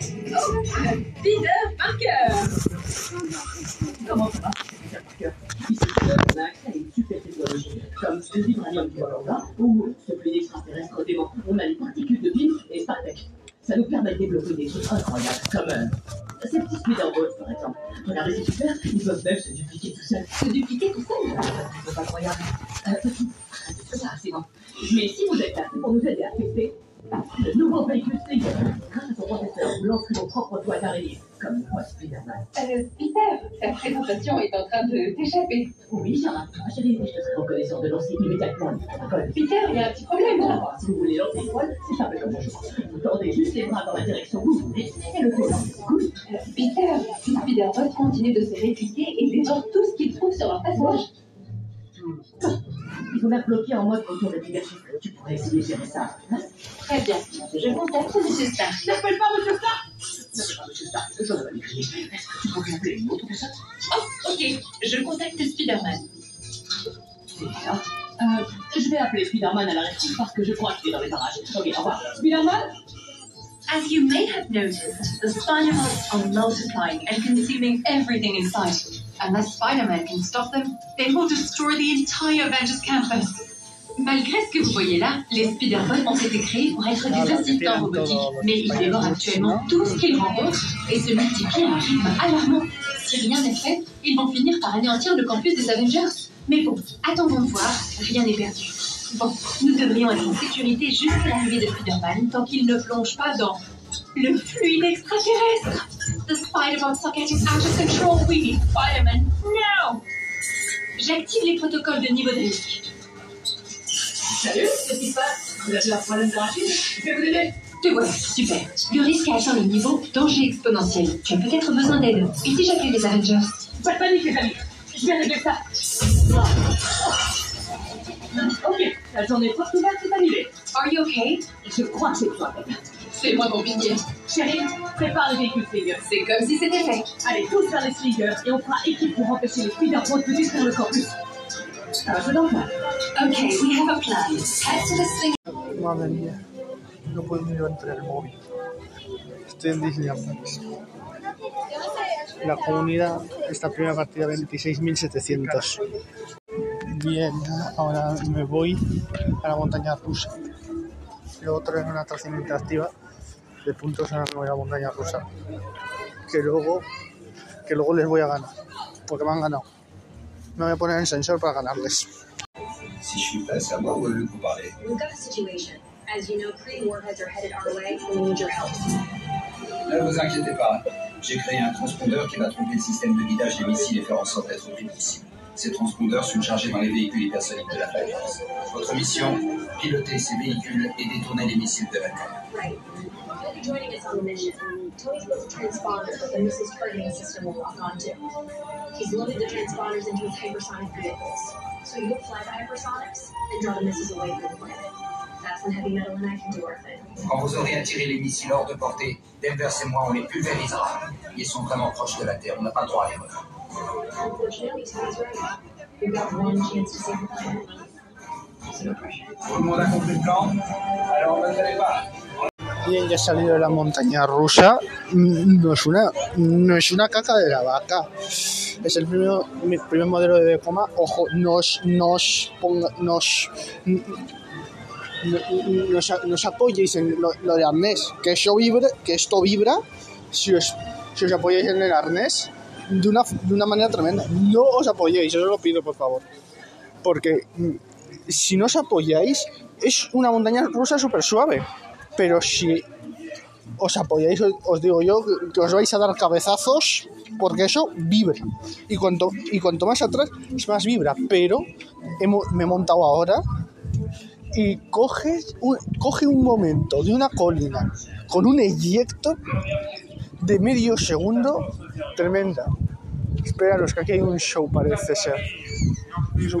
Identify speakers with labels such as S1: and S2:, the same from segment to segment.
S1: Peter Parker
S2: Comment ça va Peter Parker Ici, on a accès à une super technologie, comme le vibranium du Wakanda, ou ce fluide extraterrestre dément. On a les particules de PIN et Spartech. Ça nous permet de développer des trucs incroyables, comme euh, ces petits speederboats, par exemple. Regardez, c'est super, ils peuvent même se dupliquer tout seuls. Se dupliquer tout seuls C'est incroyable. Euh, petit, ça, c'est bon. Mais si vous êtes là, c'est pour nous aider à tester le nouveau véhicule Stinger. Grâce à son processeur, vous lancerez vos propres toiles d'araignée, comme moi, Spider-Man.
S1: Euh, Peter, ta présentation est en train de t'échapper.
S2: Oui, Sarah. Ah, chérie, je te serai reconnaissant de lancer immédiatement protocole.
S1: Peter, il y a un petit problème.
S2: Alors, si vous voulez lancer une toile, c'est simple comme bonjour. Vous tendez juste les bras dans la direction où vous voulez, et le c'est cool.
S1: Euh, Peter, si Spider-Bot continue de se répliquer et dévore tout ce qu'il trouve sur leur passage.
S2: Ont même bloqué en mode retour de. Tu pourrais essayer de gérer ça. Hein
S1: Très bien. Je contacte M. Stark.
S2: N'appelle pas Monsieur Stark N'appelle pas Monsieur Stark, j'en ai pas écrit. Est-ce que tu pourrais appeler une autre personne?
S1: Oh, ok. Je contacte Spider-Man.
S2: C'est bien. Euh, je vais appeler Spider-Man à la parce que je crois qu'il est dans les parages. Ok, au revoir. Spider-Man?
S1: As you may have noticed, the Spider-Bots are multiplying and consuming everything in sight. Unless Spider-Man can stop them, they will destroy the entire Avengers campus. Malgré ce que vous voyez là, les Spider-Bots ont été créés pour être des assistants robotiques, mais ils dévorent actuellement tout ce qu'ils rencontrent et se multiplient à un rythme alarmant. Si rien n'est fait, ils vont finir par anéantir le campus des Avengers. Mais bon, attendons de voir, rien n'est perdu. Bon, nous devrions être en sécurité jusqu'à l'arrivée de Spider-Man tant qu'il ne plonge pas dans le fluide extraterrestre. The Spider-Bots are getting out of control. We need Spider-Man now. J'active les protocoles de niveau de risque.
S2: Salut, qu'est-ce qui se passe? Vous avez un problème de rachis Je vais vous aider.
S1: Te voilà, super. Le risque a atteint le niveau danger exponentiel. Tu as peut-être besoin d'aide. Et si j'appelle les Avengers
S2: Pas de panique, les amis. Je vais régler ça. Ok, la journée porte ouverte est annulée.
S1: Are you okay?
S2: Je crois que c'est toi, Pepper.
S1: C'est moi mon pilier.
S2: Chérie, prépare les véhicules Slinger.
S1: C'est comme si c'était fait.
S2: Allez, tous vers les Slingers et on fera équipe pour empêcher les Spider-Bots de détruire le campus. Le plan.
S1: Okay, we have a plan. Head to the sling.
S3: Madre mía, no puedo ni levantar el móvil. Estoy en Disneyland Paris. La comunidad, esta primera partida 26.700. Bien, ahora me voy a la montaña rusa. Luego traen una atracción interactiva de puntos en la nueva montaña rusa. Que luego, que luego les voy a ganar. Porque me han ganado. Me voy a poner en sensor para ganarles.
S4: Si je suis prêt, c'est à moi ou à lui que vous parlez
S5: We've got a situation. As you know, Kree warheads are headed our way. We need your help.
S4: Ne vous inquiétez pas. J'ai créé un transpondeur qui va tromper le système de guidage des missiles et faire en sorte d'être plus possible. Ces transpondeurs sont chargés dans les véhicules hypersoniques de la Flaviance. Votre mission, piloter ces véhicules et détourner les missiles de la Terre.
S5: Right. You'll be joining us on the mission. Tony's built a transponder that the missile's targeting system will lock onto. He's loaded the transponders into his hypersonic vehicles. So you'll fly the hypersonics and draw the missiles away from the planet. That's when Heavy Metal and I can do our thing.
S4: Quand vous aurez attiré les missiles hors de portée, Denver et moi, on les pulvérisera. Ils sont vraiment proches de la Terre, on n'a pas le droit à l'erreur.
S5: Unfortunately, Tony's right. We've got one chance to save the planet. So no pressure.
S4: Tout le monde a compris le plan Alors, ne tenez pas.
S3: Bien, ya salido de la montaña rusa. Mm, No es una, no es una caca de la vaca. Es el primer, mi primer modelo de coma. Ojo, nos, nos, ponga, nos, no- nos, nos apoyéis en lo, lo de arnés. Que eso vibra, que esto vibra. Si os, si os apoyáis en el arnés de una, de una manera tremenda. No os apoyéis, os lo pido, por favor. Porque mm, si no os apoyáis, es una montaña rusa súper suave. Pero si os apoyáis, os- digo yo que os vais a dar cabezazos porque eso vibra. Y cuanto, y cuanto más atrás, es más vibra. Pero hemo- me he montado ahora y coge un, coge un momento de una colina con un eyecto de medio segundo tremenda. Esperaros, que aquí hay un show, parece ser.
S6: Son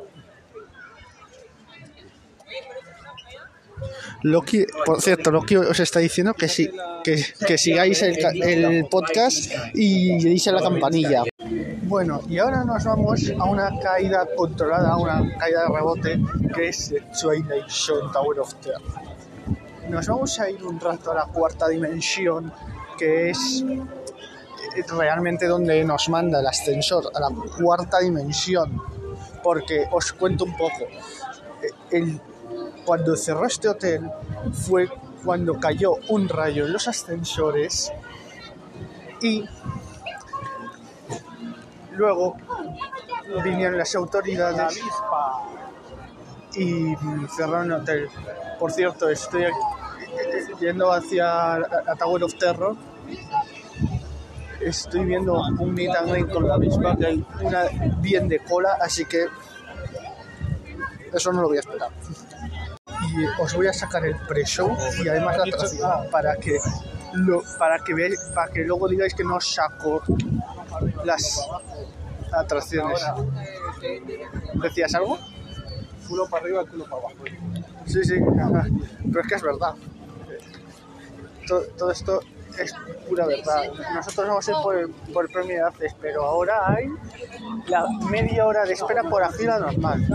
S3: Loki, por cierto, Loki os está diciendo que sí, que, que sigáis el, ca- el podcast y le a la campanilla. Bueno, y ahora nos vamos a una caída controlada, a una caída de rebote, que es Twilight Tower of Terror. Nos vamos a ir un rato a la cuarta dimensión, que es eh, realmente donde nos manda el ascensor, a la cuarta dimensión. Porque os cuento un poco. Eh, El, cuando cerró este hotel fue cuando cayó un rayo en los ascensores y luego vinieron las autoridades y cerraron el hotel. Por cierto, estoy yendo hacia a Tower of Terror. Estoy viendo un meet con la avispa que hay una bien de cola, así que eso no lo voy a esperar y os voy a sacar el pre-show y además la atracción para que lo, para que veáis, para que luego digáis que no saco las atracciones. ¿Decías algo?
S7: Culo para arriba, culo para abajo.
S3: Sí, sí, pero es que es verdad. Todo, todo esto es pura verdad. Nosotros vamos a ir por el, por el premio de haces, pero ahora hay la media hora de espera por la fila normal.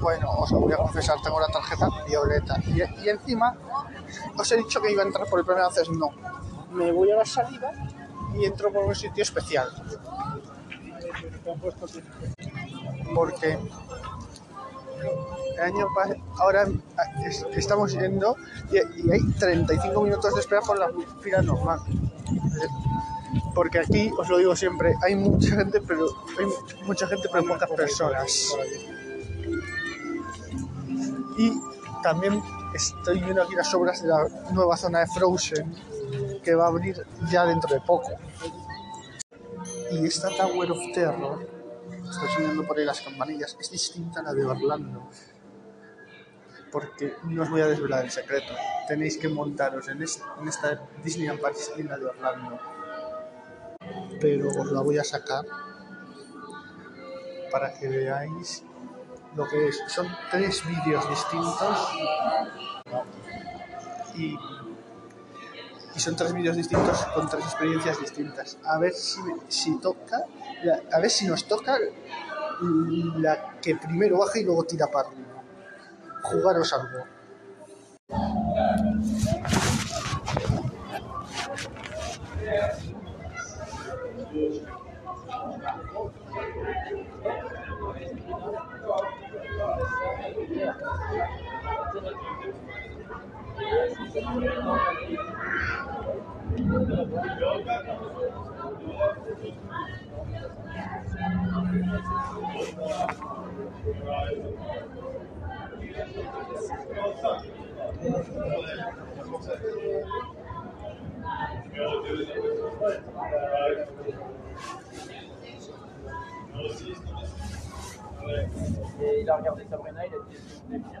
S3: Bueno, os voy a confesar, tengo la tarjeta violeta. Y, encima, os he dicho que iba a entrar por el de haces, no. Me voy a la salida y entro por un sitio especial. Porque el año pas- ahora es- estamos yendo y, y hay 35 minutos de espera por la fila normal. Porque aquí, os lo digo siempre, hay mucha gente, pero hay mucha gente, pero pocas personas. Y también estoy viendo aquí las obras de la nueva zona de Frozen que va a abrir ya dentro de poco. Y esta Tower of Terror, estoy sonando por ahí las campanillas, es distinta a la de Orlando. Porque no os voy a desvelar el secreto. Tenéis que montaros en, es- en esta Disneyland Paris y la de Orlando. Pero os la voy a sacar para que veáis lo que es. Son tres vídeos distintos y, y son tres vídeos distintos con tres experiencias distintas. A ver si, si toca, a ver si nos toca la que primero baja y luego tira para arriba. Jugaros algo.
S7: Et il a regardé Sabrina, il a dit
S8: bien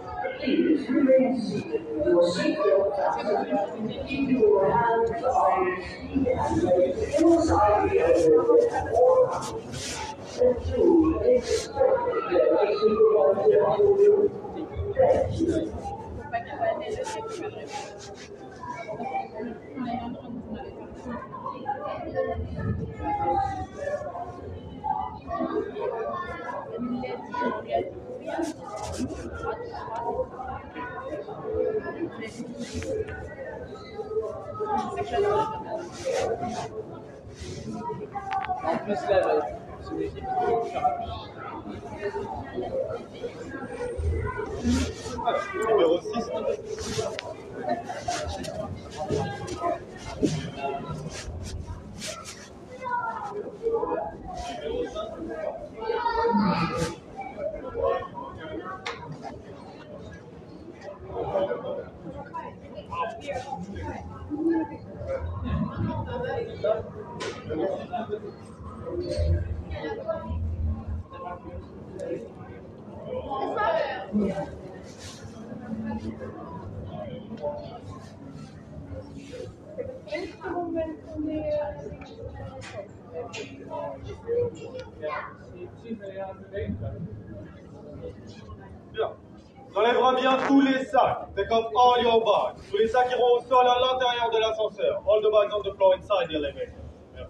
S8: For your safety, please remain seated with your seatbelt fastened. Keep your hands, arms, feet, and legs inside the elevator at all times. And do expect that supervisor to you. Thank you.
S7: En plus, là, c'est une équipe Numéro 6.
S9: Numéro 5. Yeah. Bien. On enlèvera bien tous les sacs. Take off all your bags. Tous les sacs iront au sol à l'intérieur de l'ascenseur. All the bags on the floor inside the elevator. Bien.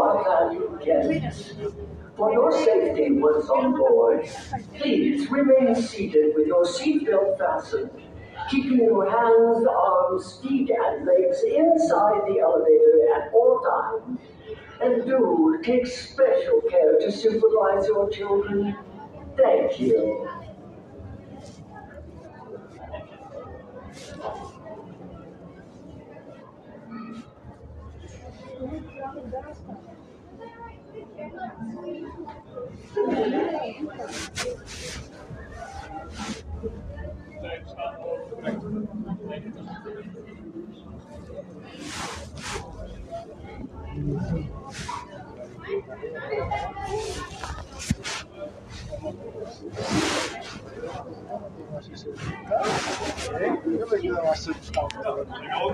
S8: Our valued guests, for your safety once on board, please remain seated with your seatbelt fastened, keeping your hands, arms, feet, and legs inside the elevator at all times. And do take special care to supervise your children. Thank you.
S9: Numéro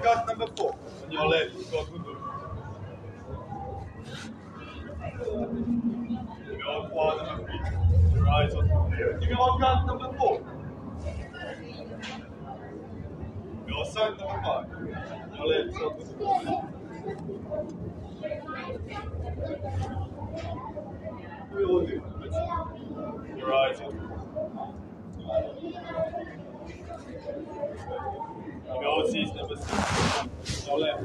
S9: 4, number 4. On your left. You got Hugo. Give me one card number four. Your side number five. Your left number four. We all do. Your eyes on Your seat number six. Your left.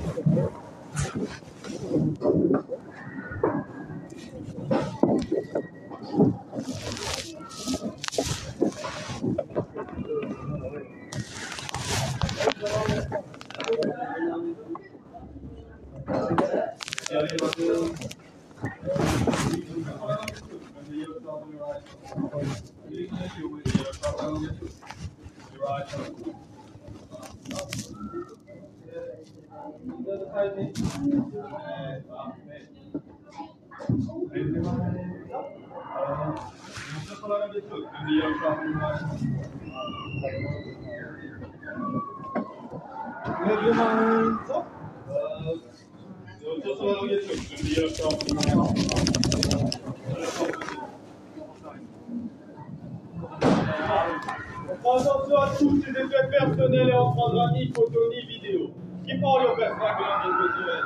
S9: Attention à tous ces effets personnels et en programmie, photonie, vidéo. Qui parle au personnage de la visuelle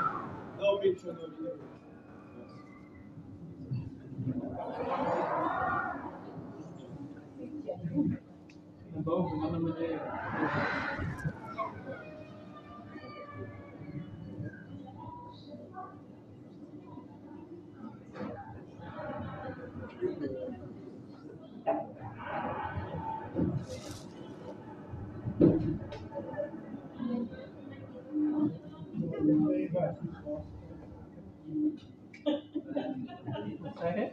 S9: No picture, no video.
S10: Bon, je vais Yeah.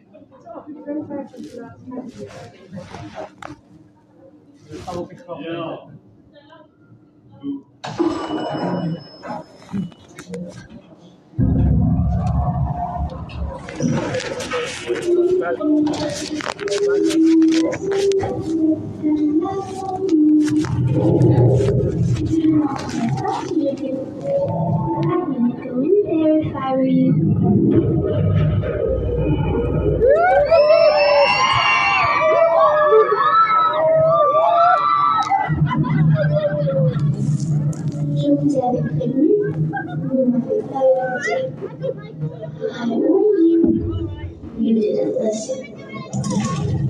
S10: Thank you wouldn't dare if I were you. you didn't listen.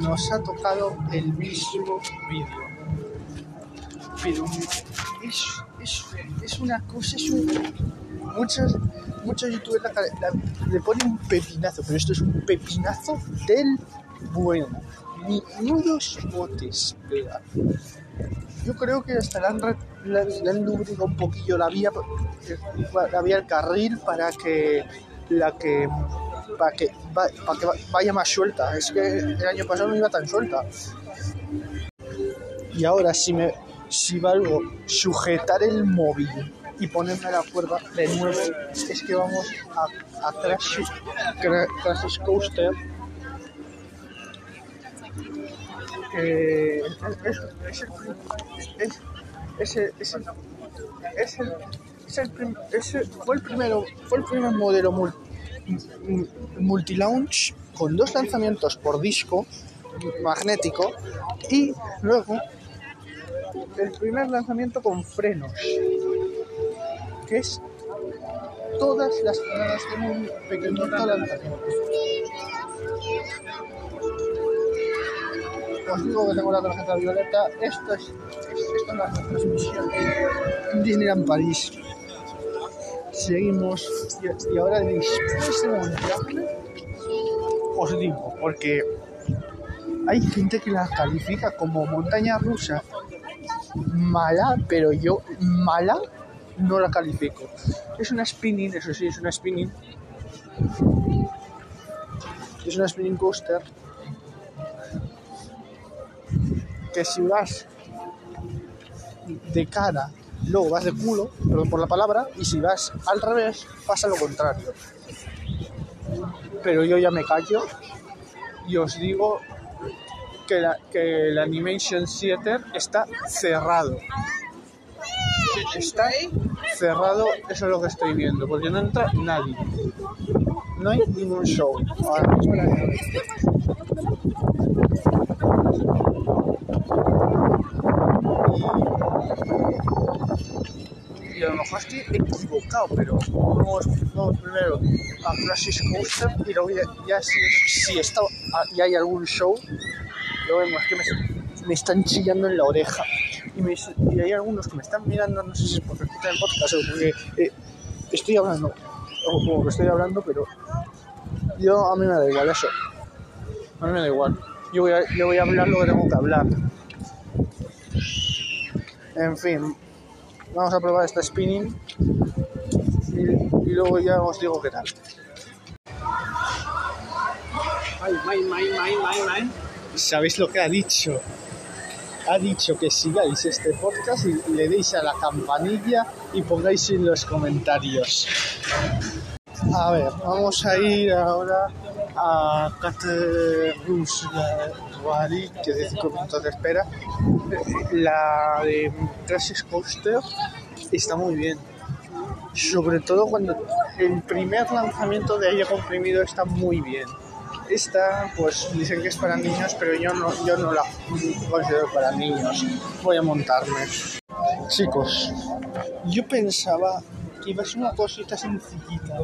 S3: Nos ha tocado el mismo vídeo. Pero es, es, una cosa, es un. Muchos, youtubers la- la- le ponen un pepinazo, pero esto es un pepinazo del bueno. Ni nudos botes. Yo creo que hasta le han, le, lubricado un poquillo la vía, la vía del carril para que la que para que, para que va- vaya más suelta. Es que el año pasado no iba tan suelta. Y ahora si me si valgo sujetar el móvil y ponerme la cuerda de nuevo, es que vamos a, a Crash, Cra- Crash Coaster. Es, el, fue el el primer modelo mul- mm, multilaunch con dos lanzamientos por disco magnético y luego el primer lanzamiento con frenos, que es todas las frenadas de un pequeñito lanzamiento. Os digo que tengo la tarjeta violeta, esto es, esto es la transmisión Disneyland París. Seguimos y, ahora después de montarla, os digo, porque hay gente que la califica como montaña rusa mala, pero yo mala no la califico. Es una spinning, eso sí, es una spinning. Es una spinning coaster que si vas de cara, luego vas de culo, perdón por la palabra, y si vas al revés, pasa lo contrario. Pero yo ya me callo y os digo que, la, que el Animation Theater está cerrado. Está cerrado, eso es lo que estoy viendo, porque no entra nadie. No hay ningún show. Ahora A lo mejor estoy equivocado, pero vamos, vamos primero a Crisis Coaster y luego ya, si, si está, y hay algún show, lo vemos, que me, me están chillando en la oreja. Y, me, y hay algunos que me están mirando, no sé si es porque escuchan el podcast o porque eh, estoy hablando, o como que estoy hablando, pero yo a mí me da igual eso. A mí me da igual. Yo voy yo voy a hablar lo que tengo que hablar. En fin, vamos a probar esta spinning y, y luego ya os digo qué tal. ¿Sabéis lo que ha dicho? Ha dicho que sigáis este podcast y le deis a la campanilla y pongáis en los comentarios. A ver, vamos a ir ahora a Caterham que es de 5 minutos de espera. La de Crisis Coaster está muy bien. Sobre todo cuando el primer lanzamiento de aire comprimido está muy bien. Esta, pues dicen que es para niños, pero yo no, yo no la considero para niños. Voy a montarme. Chicos, yo pensaba que iba a ser una cosita sencillita.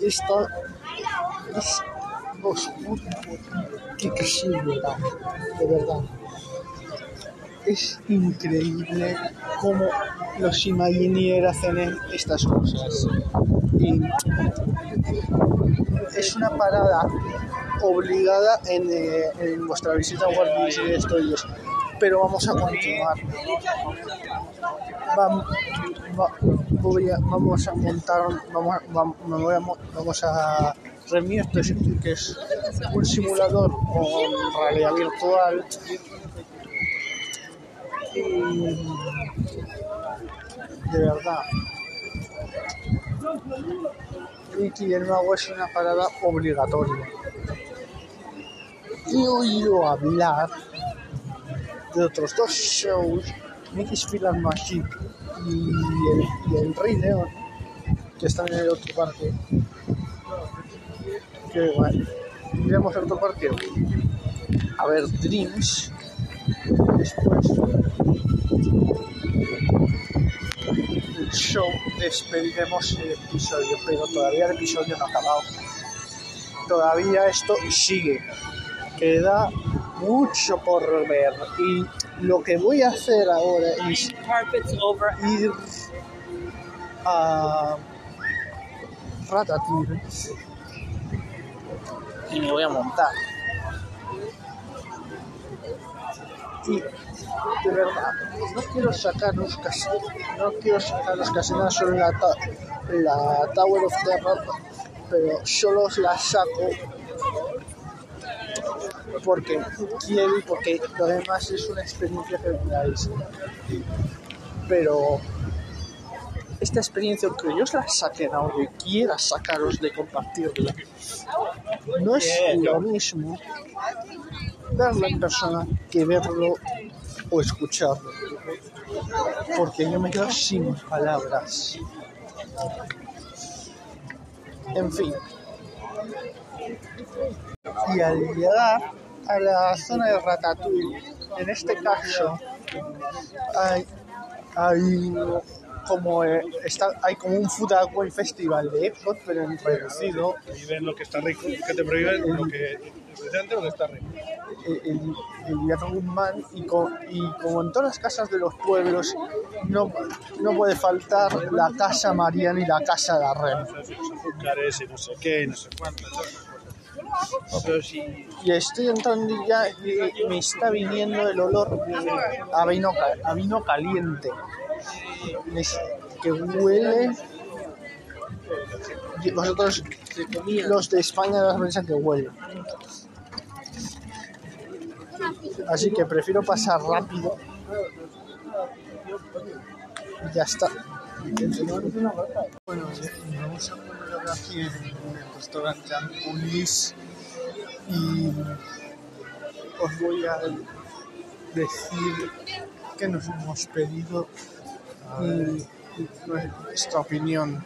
S3: Esto es oscuro. Verdad, de verdad. Es increíble cómo los Imagineers hacen estas cosas. Y es una parada obligada en, eh, en vuestra visita a Walt Disney Studios. Pero vamos a continuar. Vam- va- voy a- vamos a montar, vamos, a- vam- me voy a mo- vamos a Remir, que es- que es un simulador con realidad virtual. Y de verdad, Mickey el Mago es una parada obligatoria. He oído hablar de otros dos shows, Mickey's Film Machine y el, y el Rey León, que están en el otro parque. Que bueno, iremos al otro parque a ver Dreams. Después el show despediremos el episodio, pero todavía el episodio no ha acabado. Todavía esto sigue. Queda mucho por ver y lo que voy a hacer ahora es ir a Ratatouille y me voy a montar. Y de verdad, no quiero sacaros casi, no quiero sacaros casi nada sobre la, la Tower of Terror, pero solo os la saco porque quiero porque lo demás es una experiencia que veáis. Pero esta experiencia, aunque yo os la saque en audio y quiera sacaros de compartirla, no es lo mismo verla en persona que verlo o escucharlo. Porque yo me quedo sin palabras. En fin. Y al llegar a la zona de Ratatouille, en este caso, hay, hay como eh, está, hay como un food wine festival de Epcot, pero en reducido.
S11: Y ven lo que está rico, que te prohíben lo que precisamente lo que está rico.
S3: el, el, el Young Man y, co- y como en todas las casas de los pueblos no, no puede faltar la casa Mariana y la casa de Arrem.
S11: Y no sé qué, no sé cuánto.
S3: Y estoy entrando y ya y me está viniendo el olor a vino, a vino caliente. Que huele. Vosotros, los de España, las pensáis que huele. Así que prefiero pasar rápido. Y ya está. Bueno, vamos a ahora aquí en el restaurante Ampulis y os voy a decir que nos hemos pedido nuestra opinión.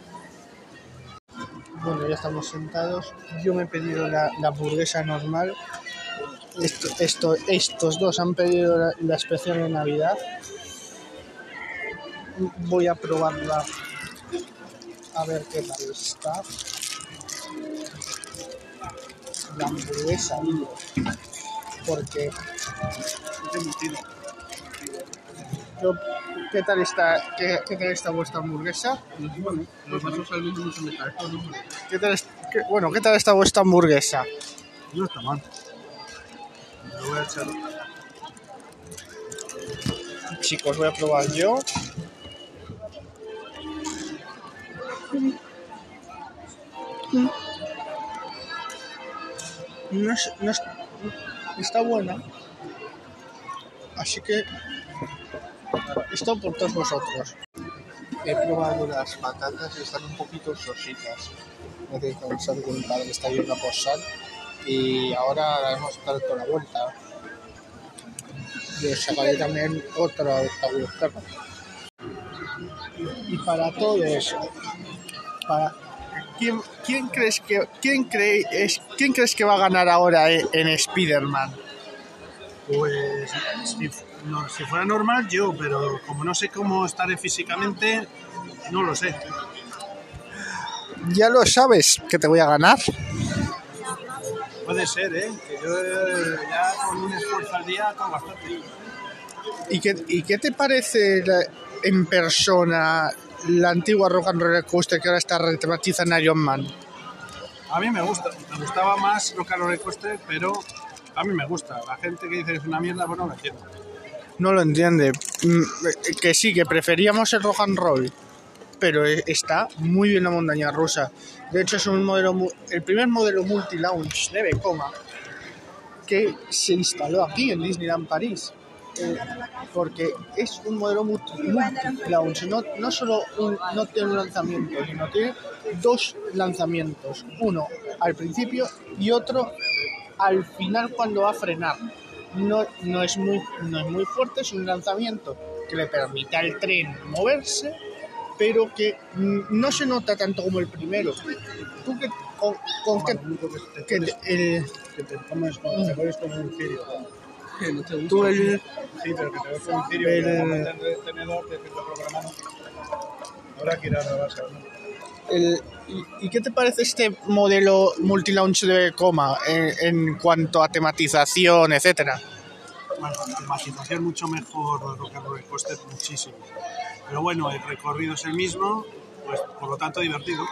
S3: Bueno, ya estamos sentados. Yo me he pedido la, la hamburguesa normal. Esto, esto, estos dos han pedido la, la especial de Navidad. Voy a probarla a ver qué tal está. La hamburguesa, porque yo- ¿qué tal está qué, qué tal está vuestra hamburguesa?
S11: los vasos al menos no se me caen.
S3: ¿Qué tal qué- bueno, ¿qué tal está vuestra hamburguesa?
S11: No está mal. Lo voy a echar.
S3: Chicos, voy a probar yo. No es, no es- está buena. Así que esto por todos vosotros. He probado las patatas y están un poquito sositas. No que pensar que mi padre está yendo a posar. Y ahora haremos dar toda la vuelta. Yo sacaré también otra perro. Y para todos, para ¿quién, crees que quién cree, quién crees que va a ganar ahora en, Spider-Man?
S11: Pues si, no, si fuera normal yo, pero como no sé cómo estaré físicamente, no lo sé.
S3: Ya lo sabes que te voy a ganar.
S11: Puede ser, ¿eh? Que yo eh, ya con un esfuerzo al día con bastante.
S3: ¿Y qué, y qué te parece la- en persona la antigua Rock and Roller Coaster que ahora está retematizada en Iron Man?
S11: A mí me gusta, me gustaba más lo que a Roller Coaster, pero a mí me gusta. La gente que dice que es una mierda, pues no lo entiendo.
S3: No lo entiende. Mm, Que sí, que preferíamos el rock and roll, pero e- está muy bien la montaña rusa. De hecho, es un modelo, el primer modelo multi-launch de Vekoma que se instaló aquí en Disneyland París. Eh, porque es un modelo multi- multi-launch, no, no solo un- no tiene un lanzamiento, sino tiene dos lanzamientos, uno al principio y otro al final cuando va a frenar. No, no, es muy, no es muy fuerte, es un lanzamiento que le permite al tren moverse, pero que mm, no se nota tanto como el primero. ¿Tú qué, con, con qué- que el,
S11: Que te comes como, te pones como un cirio.
S3: tú el,
S11: Sí, pero que te ves como un cirio,
S3: El-
S11: que te el tenedor, te metes programado. Habrá que ir a la base, ¿no?
S3: el- y, qué te parece este modelo multi-launch de coma en, en cuanto a tematización, etcétera?
S11: Bueno, tematización mucho mejor lo que Roller Coaster, muchísimo. Pero bueno, el recorrido es el mismo, pues por lo tanto divertido.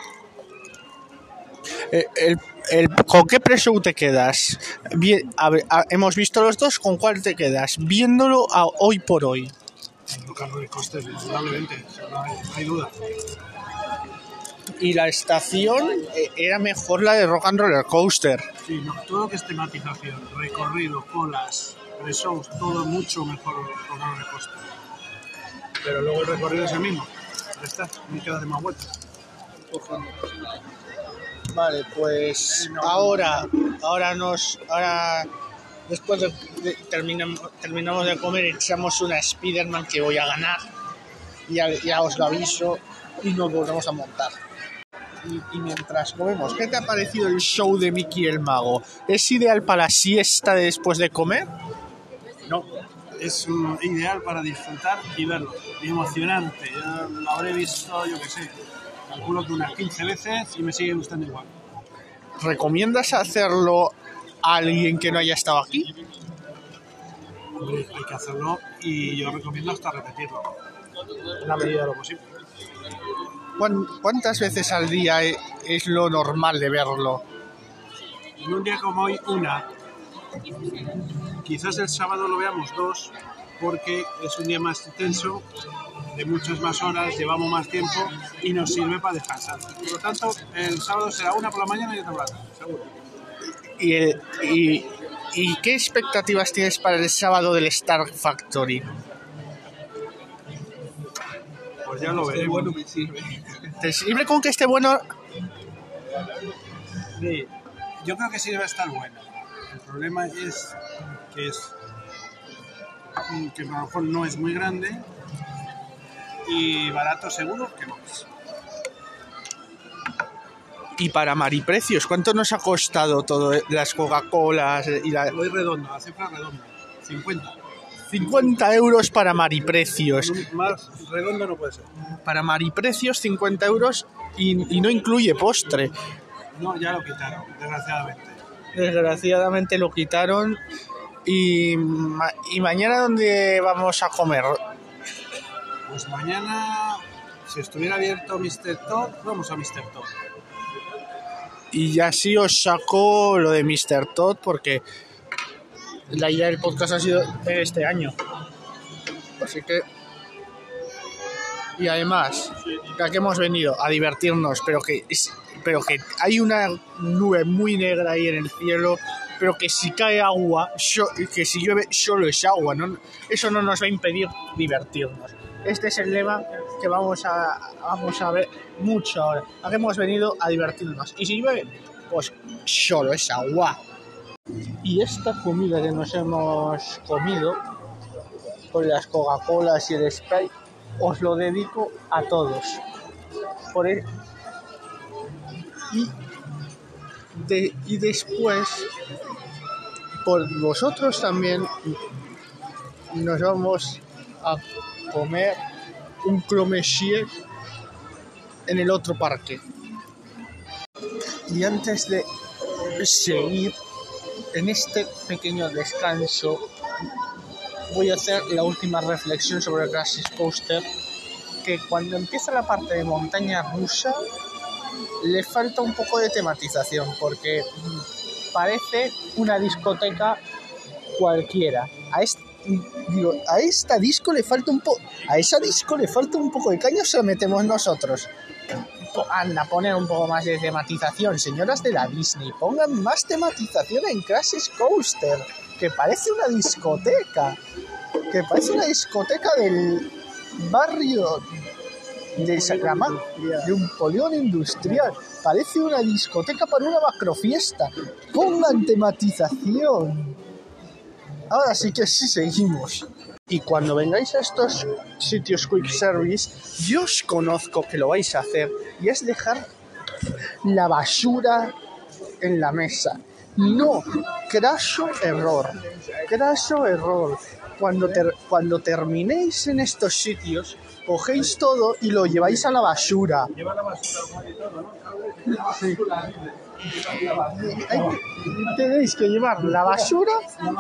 S3: El, el- el- ¿Con qué precio te quedas? Bien, a ver, a- hemos visto los dos, ¿con cuál te quedas? Viéndolo a hoy por hoy.
S11: El local Roller Coaster, indudablemente, o sea, no hay, no hay duda.
S3: Y la estación eh, era mejor la de Rock and Roller Coaster.
S11: Sí, no, todo lo que es tematización, recorrido, colas, pre-shows, todo mucho mejor con Roller Coaster. Pero luego el recorrido es el mismo. Ya está, no queda de más vueltas.
S3: Vale, pues ahora, ahora nos, ahora después de, de- terminam- terminamos de comer echamos una Spiderman que voy a ganar. Ya, ya os lo aviso y nos volvemos a montar. Y, y mientras comemos, ¿qué te ha parecido el show de Mickey el Mago? ¿Es ideal para siesta después de comer?
S11: No, es mm, ideal para disfrutar y verlo. Y emocionante. Ya lo habré visto, yo qué sé, calculo que unas 15 veces y me sigue gustando igual.
S3: ¿Recomiendas hacerlo a alguien que no haya estado aquí?
S11: Hombre, hay que hacerlo y yo recomiendo hasta repetirlo. En la medida de lo posible.
S3: ¿Cuán- ¿Cuántas veces al día e- es lo normal de verlo?
S11: En un día como hoy, una. Quizás el sábado lo veamos dos, porque es un día más intenso, de muchas más horas, llevamos más tiempo y nos sirve para descansar. Por lo tanto, el sábado será una por la mañana y otra por la tarde, seguro.
S3: ¿Y, el- y, y qué expectativas tienes para el sábado del Star Factory?
S11: Pues ya lo veremos.
S7: Bueno, me sirve.
S3: ¿Te sirve con que esté bueno?
S11: Sí, yo creo que sí debe estar bueno. El problema es que es mm, que a lo mejor no es muy grande y barato seguro que no es.
S3: Y para Mariprecios, ¿cuánto nos ha costado todo? Las Coca-Colas y la...
S11: Voy redondo, la cifra redonda. 50.
S3: 50 euros para Mariprecios.
S11: Más redondo no puede ser.
S3: Para Mariprecios, 50 euros y, y no incluye postre.
S11: No, ya lo quitaron, desgraciadamente.
S3: Desgraciadamente lo quitaron. Y, y mañana, ¿dónde vamos a comer?
S11: Pues mañana, si estuviera abierto Mr. Todd, vamos a Mr. Todd.
S3: Y así os saco lo de Mr. Todd porque la idea del podcast ha sido de este año. Así que... Y además, ya que hemos venido a divertirnos, pero que, pero que hay una nube muy negra ahí en el cielo, pero que si cae agua, so- que si llueve solo es agua, ¿no? eso no nos va a impedir divertirnos. Este es el lema que vamos a, vamos a ver mucho ahora. ¿A qué hemos venido a divertirnos? Y si llueve, pues solo es agua. Y esta comida que nos hemos comido, con las Coca-Colas y el Sprite, os lo dedico a todos. Por e- y, de- y después, por vosotros también, nos vamos a comer un cromesier en el otro parque. Y antes de seguir en este pequeño descanso, voy a hacer la última reflexión sobre el Crisis Coaster, que cuando empieza la parte de montaña rusa, le falta un poco de tematización, porque mm, parece una discoteca cualquiera. A, esta disco le falta un poco, a esa disco le falta un poco de caña, se lo metemos nosotros. Anda, poner un poco más de tematización, señoras de la Disney, pongan más tematización en Crisis Coaster, que parece una discoteca, que parece una discoteca del barrio de Sacramento, de un polígono industrial. Parece una discoteca para una macrofiesta. Pongan tematización. Ahora sí que sí seguimos. Y cuando vengáis a estos sitios quick service, yo os conozco que lo vais a hacer y es dejar la basura en la mesa. No, craso error. Craso error. Cuando, ter- cuando terminéis en estos sitios, cogéis todo y lo lleváis a la basura.
S11: Lleva la basura.
S3: Sí. Tenéis que llevar la basura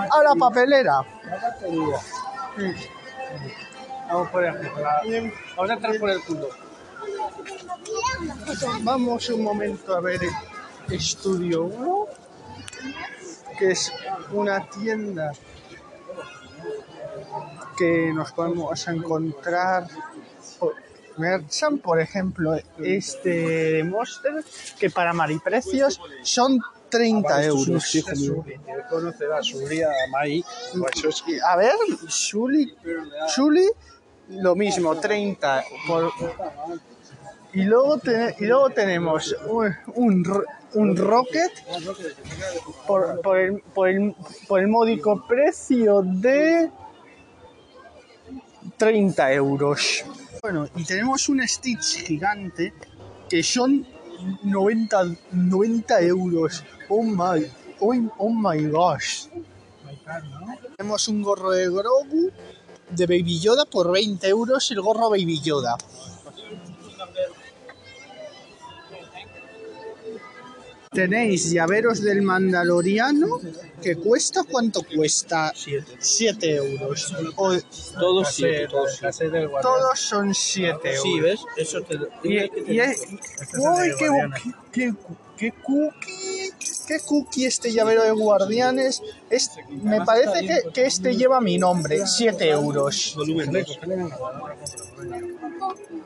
S3: a la papelera.
S11: Vamos por el Vamos a entrar por el punto.
S3: Vamos un momento a ver Estudio 1, que es una tienda que nos podemos encontrar. por- Merchan, por ejemplo, este Monster, que para Mariprecios son 30 euros.
S11: Conocerá a
S3: ver, Shuli, Shuli, lo mismo, 30 por... Y luego, y luego tenemos un, un, un Rocket por, por, el, por, el, por el módico precio de 30 euros. Bueno, y tenemos un Stitch gigante que son 90, 90 euros. Oh my, oh, oh my gosh. Tenemos un gorro de Grogu de Baby Yoda por 20 euros el gorro Baby Yoda. Tenéis llaveros del Mandaloriano que cuesta, ¿cuánto cuesta? 7 euros. O-
S11: Todos siete, todos siete.
S3: todos son 7 euros.
S11: Sí, ¿ves? Eso te
S3: Y, y es- ¡Uy, qué, qué, qué cookie! ¿Qué cookie este llavero de guardianes? Es, me parece que, que este lleva mi nombre, 7 euros.
S11: Volumen dos.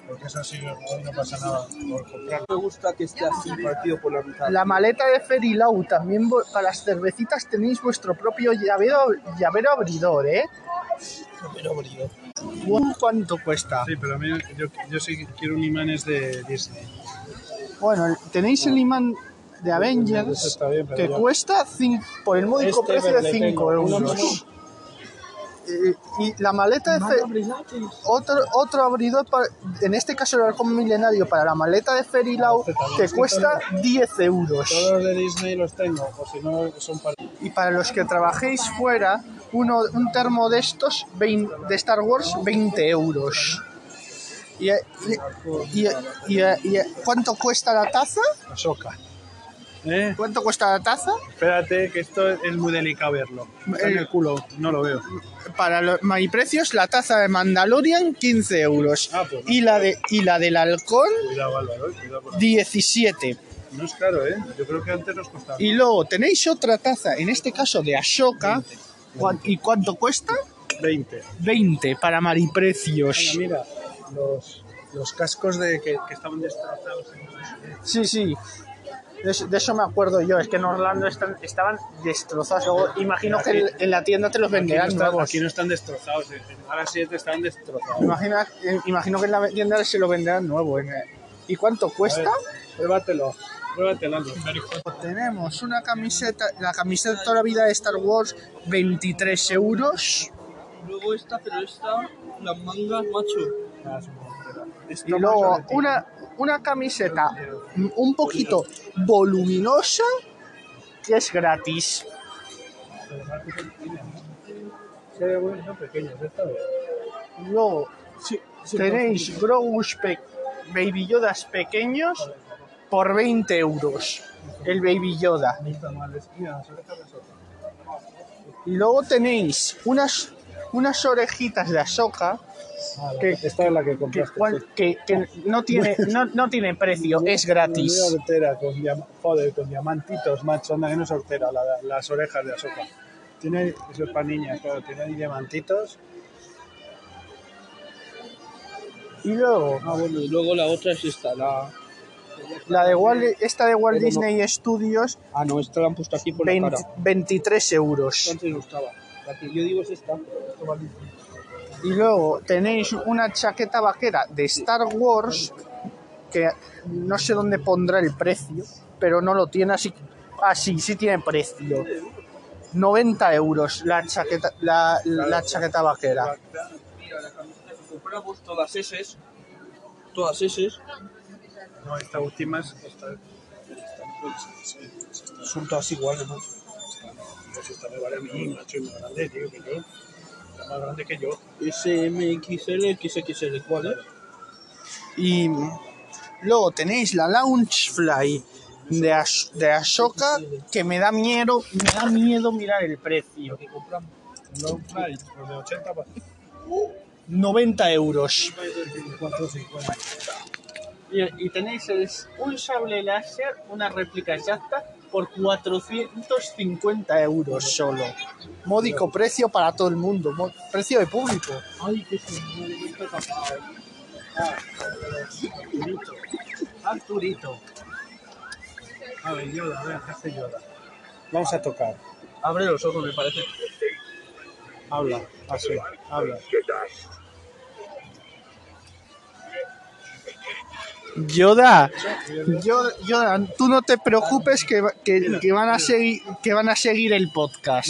S11: Porque eso sí, no pasa nada por comprar. Me gusta que esté así partido por la mitad.
S3: La maleta de Ferilau, también para las cervecitas tenéis vuestro propio llavero, llavero abridor, ¿eh? Guau, ¿Cuánto cuesta?
S11: Sí, pero a mí yo, yo sí quiero un imanes de Disney.
S3: Bueno, tenéis el imán de Avengers
S11: está bien,
S3: que
S11: ya-
S3: cuesta cin- por el módico
S11: Este
S3: precio de
S11: le
S3: 5
S11: tengo, uno
S3: euros. y la maleta de Fe- otro, otro abridor, para- en este caso el halcón milenario para la maleta de Ferilau
S11: Este
S3: que cuesta
S11: también.
S3: 10 euros.
S11: Todos los de Disney los tengo, o si no son para...
S3: Y para los que trabajéis fuera, uno, un termo de estos 20 de Star Wars, 20 euros. ¿Y, y, y, y- y- cuánto cuesta la taza?
S11: Ahsoka. ¿Eh?
S3: ¿Cuánto cuesta la taza?
S11: Espérate, que esto es muy delicado verlo. Está en
S3: Eh,
S11: el culo, no lo veo.
S3: Para los precios, la taza de Mandalorian, 15 euros.
S11: Ah, pues no.
S3: Y la, de, y la del halcón,
S11: Cuidado, Álvaro, cuidado con-
S3: 17.
S11: No es caro, ¿eh? Yo creo que antes nos costaba.
S3: Y luego tenéis otra taza, en este caso de Ashoka. ¿Cuán- ¿Y cuánto cuesta?
S11: 20.
S3: 20 para mariprecios.
S11: Mira, los, los cascos de que, que estaban destrozados.
S3: Sí, sí. De eso, de eso me acuerdo yo. Es que en Orlando están, estaban destrozados. Luego, imagino que en, en la tienda te los
S11: Aquí no,
S3: venderán
S11: están,
S3: nuevos.
S11: aquí no están destrozados. eh. Ahora sí están destrozados.
S3: Imagina- eh, imagino que en la tienda se lo venderán nuevo. en- ¿Y cuánto cuesta?
S11: Ver, Pruébatelo. Pruébatelo.
S3: Tenemos una camiseta, la camiseta de toda la vida de Star Wars, 23 euros.
S7: Luego esta, pero esta, las mangas, macho.
S3: Y luego una, una camiseta un poquito voluminosa que es gratis. Luego tenéis Grogu's Baby Yodas pequeños por 20 euros. El Baby Yoda. Y luego tenéis unas, unas orejitas de Ahsoka
S11: Ah,
S3: que,
S11: esta es la que
S3: que,
S11: compraste.
S3: cual- que- que no, tiene, no, no tiene precio, es gratis.
S11: hortera con, diam- joder, con diamantitos, macho. Anda, que no es hortera, la- las orejas de Ahsoka. Tiene, eso es para niñas, claro, tiene diamantitos.
S3: Y luego
S7: Ah, bueno, y luego la otra es esta, la...
S3: la de Walt, esta de Walt
S7: Pero no-
S3: Disney Studios,
S7: Ah, no, esta la han puesto aquí por
S3: 20
S7: la cara.
S3: 23 euros.
S7: Antes no estaba. La que yo digo es esta. Esto vale.
S3: Y luego tenéis una chaqueta vaquera de Star Wars que no sé dónde pondrá el precio, pero no lo tiene así. Ah, sí, sí tiene precio. 90 euros la chaqueta, la, la chaqueta vaquera.
S7: Mira, la camiseta que compramos, todas esas, todas esas,
S11: No, esta última es. Esta,
S7: son todas iguales, ¿no?
S11: pues esta me vale a mí, macho, y grande, tío, que yo. Más grande que yo.
S7: SMXL, XXL, ¿cuál es?
S3: Y luego tenéis la Launch Fly de, Ash- de Ashoka que me da miedo, me da miedo mirar el precio.
S7: Que compramos.
S11: Flight, los de 80 para
S3: 90 euros.
S11: 450.
S3: Y, y tenéis el- un sable láser, una réplica exacta, por 450 euros solo. Módico precio para todo el mundo, mo- precio de público.
S7: Ay, tapado.
S11: Arturito. Arturito. A ver, Yoda, a ver, ¿qué hace Yoda? Vamos a tocar.
S7: Abre los ojos, me parece.
S11: Habla, así, habla.
S3: Yoda, Yoda, Yoda, tú no te preocupes que, va- que- que van a seguir, que van a seguir el podcast.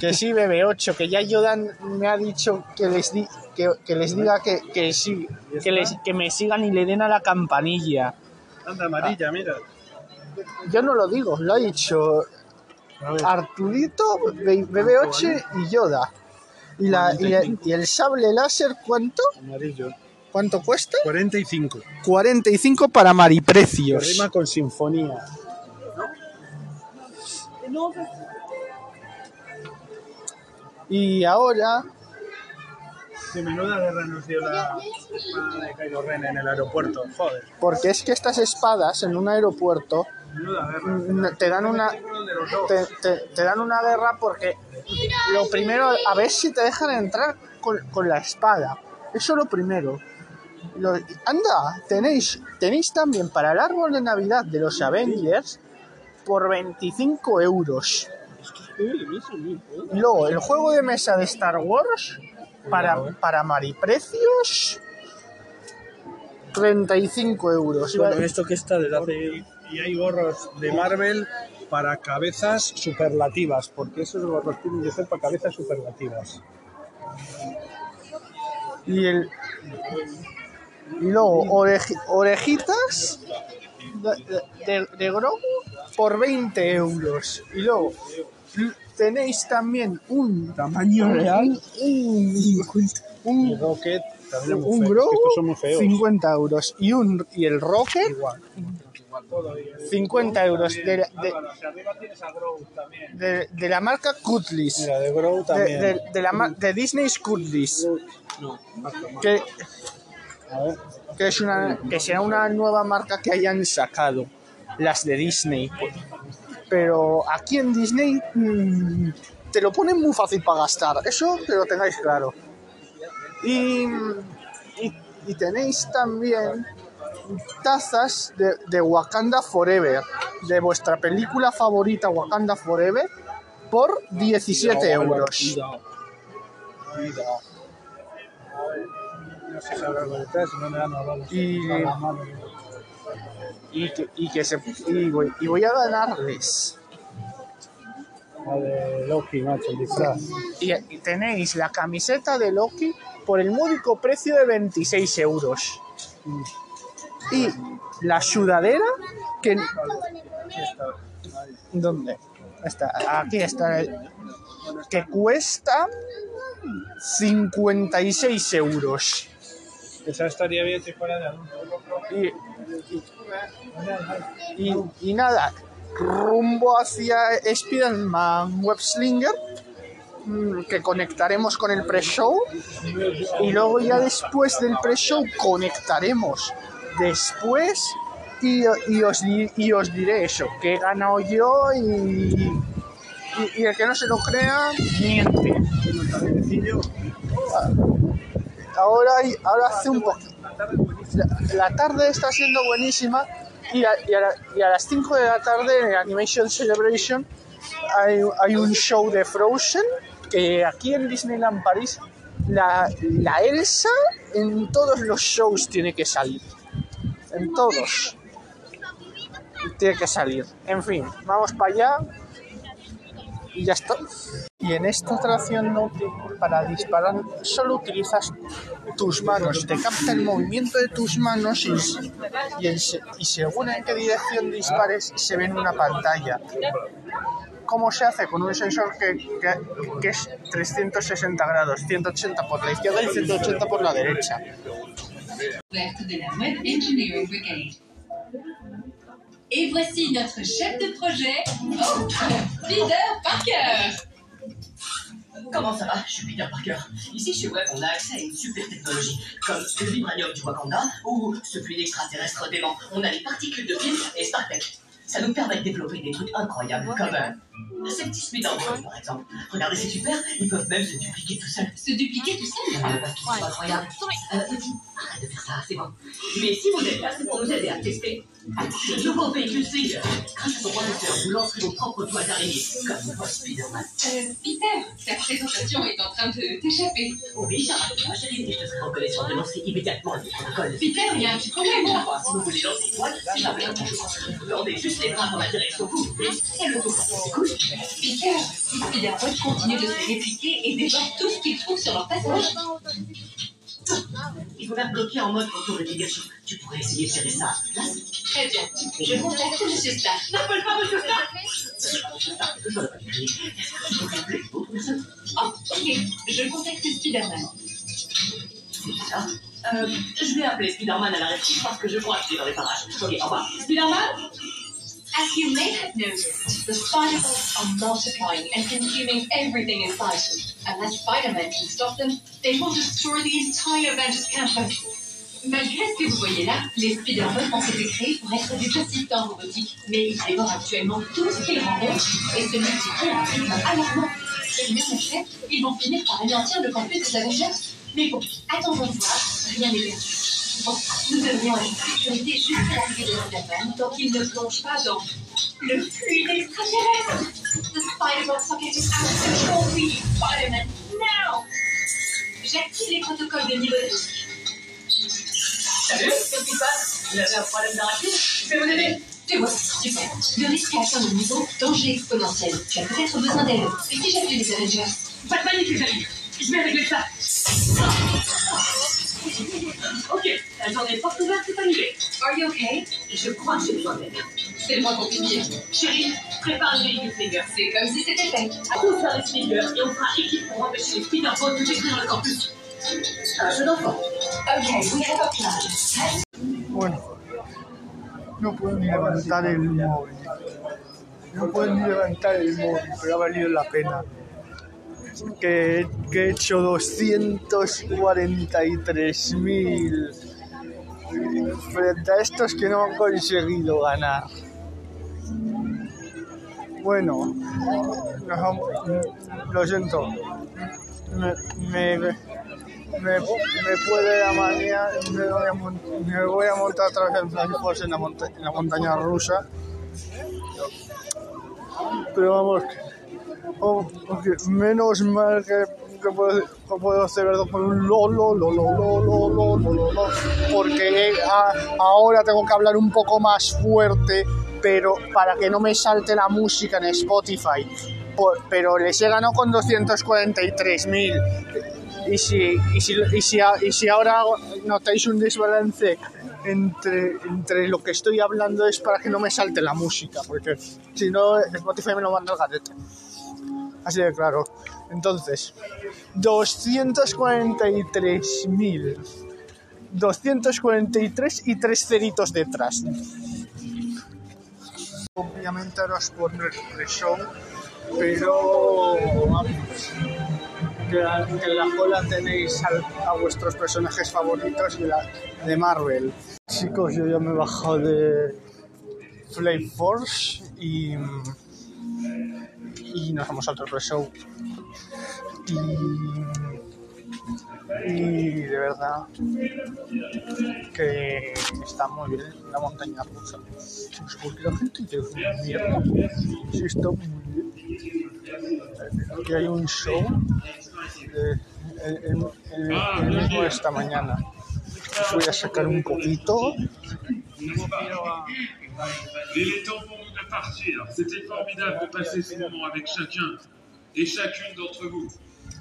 S3: Que sí, BB8, que ya Yodan me ha dicho que les, di, que, que les diga que, que sí, que, les, que me sigan y le den a la campanilla.
S11: Anda, amarilla, mira.
S3: Yo no lo digo, lo ha dicho Arturito, B- BB8 y Yoda. ¿Y, la, y, el, y el sable láser cuánto?
S11: amarillo.
S3: ¿Cuánto cuesta?
S11: 45.
S3: 45 para Mariprecios.
S11: rima con sinfonía.
S3: Y ahora,
S11: Sí, menuda guerra nos dio la espada de Kylo Ren en el aeropuerto. Joder,
S3: porque es que estas espadas en un aeropuerto te dan una
S11: De
S3: te dan una guerra porque lo primero a ver si te dejan entrar con, con la espada eso es lo primero Lo- anda tenéis tenéis también para el árbol de navidad de los Avengers por 25 euros. Y luego el juego de mesa de Star Wars para, para mariprecios 35 euros
S7: Bueno, esto que está desde hace...
S11: Y hay gorros de Marvel para cabezas superlativas, porque esos gorros tienen que ser para cabezas superlativas.
S3: y el y luego oreji- orejitas de, de, de Grogu por 20 euros y luego tenéis también un
S11: Tamaño real.
S3: un, un,
S11: Rocket también
S3: un Grogu
S11: es que estos son muy feos.
S3: 50 euros y un y el Rocket
S11: Igual.
S3: 50 euros de, la- de, de, de la marca
S11: Mira, de
S3: de, la de Disney's Cutlass
S11: No,
S3: que. Que es una que será una nueva marca que hayan sacado las de Disney. Pero aquí en Disney mm, te lo ponen muy fácil para gastar. Eso que lo tengáis claro. Y, y, y tenéis también tazas de, de Wakanda Forever de vuestra película favorita Wakanda Forever por 17 euros
S11: No sé si habrá algo detrás, si no me dan a hablar.
S3: Y- que, y que se y voy, y voy a ganarles
S11: La de Loki, macho, el disfraz.
S3: y, y tenéis la camiseta de Loki por el módico precio de 26 euros y la sudadera que ¿dónde? está aquí está que cuesta 56 euros
S11: Esa estaría bien si fuera de
S3: y, y, y nada, rumbo hacia Spider-Man Webslinger, mm, que conectaremos con el pre-show, y luego ya después del pre-show conectaremos después y, y os, y os diré eso, que he ganado yo y, y, y el que no se lo crea, miente. Ahora, hay- ahora hace un poquito. La, la tarde está siendo buenísima y a, y a y a las 5 de la tarde en Animation Celebration hay, hay un show de Frozen que aquí en Disneyland París la, la Elsa en todos los shows tiene que salir. En todos. Tiene que salir. En fin, vamos para allá y ya está. Y en esta atracción náutica, para disparar, solo utilizas tus manos. Te capta el movimiento de tus manos y, según en qué dirección dispares, se ve en una pantalla. ¿Cómo se hace? Con un sensor que, que, que es 360 grados, 180 por la izquierda y 180 por la derecha.
S12: Et voici notre chef de projet, oh, Peter Parker.
S2: Comment ça va? Je suis Peter Parker. Ici chez Web, on a accès à une super technologie, comme le vibranium du Wakanda ou ce fluide extraterrestre dément. On a les particules de Pym et StarTech. Ça nous permet de développer des trucs incroyables, comme euh, ces petits par exemple. Regardez, c'est super, ils peuvent même se dupliquer tout seuls.
S12: Se dupliquer tout seul
S2: Euh, parce qu'ils sont incroyables. Euh, arrête de faire ça, c'est bon. Mais si vous êtes là, c'est pour nous aider à tester ce nouveau véhicule Slinger. Grâce à son processeur, vous lancerez vos propres toiles d'araignée, comme votre Spider-Man.
S12: Euh, Peter, t'as Cette tentation est en train de t'échapper.
S2: Oui, va, ma chérie, et je te serai reconnaissant de lancer immédiatement le protocole.
S12: Peter, il y a un petit problème
S2: si vous voulez lancer une toile, c'est jamais un jeu. Vous tendez juste les bras dans la direction vous voulez, et le tour s'écoule.
S12: Peter, si Spider-Man continue de se répliquer et dévore tout ce qu'il trouve sur leur passage.
S2: Il faut faire bloquer en mode retour de Pikachu. Tu pourrais essayer de gérer ça à ta place
S12: Très bien. Je contacte M. Stark.
S2: N'appelle pas Monsieur Stark Je pas crié. Est-ce que
S12: Oh, ok. Je contacte Spider-Man.
S2: C'est. Euh, je vais appeler Spider-Man à la réplique parce que je crois qu'il est dans les parages. Ok, au revoir. Spider-Man?
S1: As you may have noticed, the Spider-Bots are multiplying and consuming everything in sight. Unless Spider-Man can stop them, they will destroy the entire Avengers campus.
S12: Malgré ce que vous voyez là, les Spider-Man ont été créés pour être des assistants robotiques, mais ils dévorent actuellement tout ce qu'ils rencontrent et se multiplient à un rythme alarmant. Et bien en fait, ils vont finir par anéantir le campus des Avengers. Mais bon, attendons de voir, rien n'est perdu. Bon, nous devrions être en sécurité jusqu'à l'arrivée de Spider-Man, tant qu'ils ne plongent pas dans le fluide extraterrestre.
S1: The Spider-Bots are getting out of. We Spider-Man now!
S12: J'active les protocoles de niveau de risque.
S2: Salut, qu'est-ce qui se passe? Vous avez un problème d'arachide Je vais vous aider.
S12: Tu vois, super. Le risque a atteint le niveau danger exponentiel. Tu as peut-être besoin d'aide. Et si j'appelle les Avengers?
S2: Pas de panique, les amis. Je vais régler ça. Ok, la journée porte ouverte, c'est annulé.
S12: Are you okay?
S2: Je crois que j'ai besoin d'aide.
S12: C'est moi pour publier.
S2: Chérie, prépare le véhicule Slinger.
S12: C'est comme si c'était fait.
S2: Tous vers les Slinger et on fera équipe pour empêcher les Spider-Bots de détruire le campus. Un jeu d'enfant.
S12: Okay, we have a plan.
S3: Bueno, no puedo ni levantar el móvil. No puedo ni levantar el móvil, pero ha valido la pena. Que, he hecho 243.000 frente a estos que no han conseguido ganar. Bueno, nos han- lo siento. Me, me, me, me puede la manía, me voy a, mon- me voy a montar otra vez Flash en la, monta- en la montaña rusa. Pero vamos, oh, porque menos mal que, que puedo, que puedo celebrarlo con un lo, lo, lo, lo, lo, lo, lo, lo, lo, porque a- ahora tengo que hablar un poco más fuerte, pero para que no me salte la música en Spotify. Por- pero les he ganado con 243.000 y si, y, si, y, si, y si ahora notáis un desbalance entre, entre lo que estoy hablando es para que no me salte la música, porque si no Spotify me lo manda al garete. Así de claro. Entonces, 243.000. 243 y tres ceritos detrás. Obviamente ahora os pondré el pre-show, pero vamos, que, que en la cola tenéis a, vuestros personajes favoritos la, de Marvel. Chicos, yo ya me he bajado de Flame Force y, y nos vamos al otro show. Y, de verdad que está muy bien la montaña rusa. Pues porque la gente dice, mierda, sí está muy bien. Aquí hay un show el, el- el- el mismo esta mañana. Voy a sacar un poquito.
S6: Il est temps pour nous de partir. C'était formidable de passer ce moment avec chacun et chacune d'entre vous.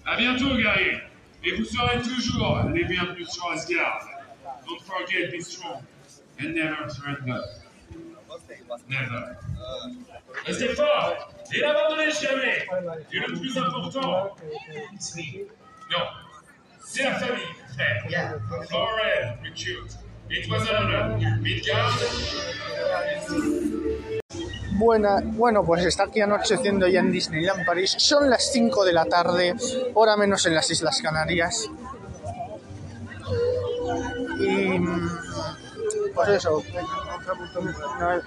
S6: À bientôt, guerriers. Et vous serez toujours les bienvenus sur Asgard. Don't forget, be strong and never surrender. Never. Restez fort et n'abandonnez jamais. Et le plus important, non, c'est la famille, frère. Laurel, Richard.
S3: Buena, bueno, pues está aquí anocheciendo ya en Disneyland París. Son las 5 de la tarde, hora menos en las Islas Canarias. Y mm, pues eso,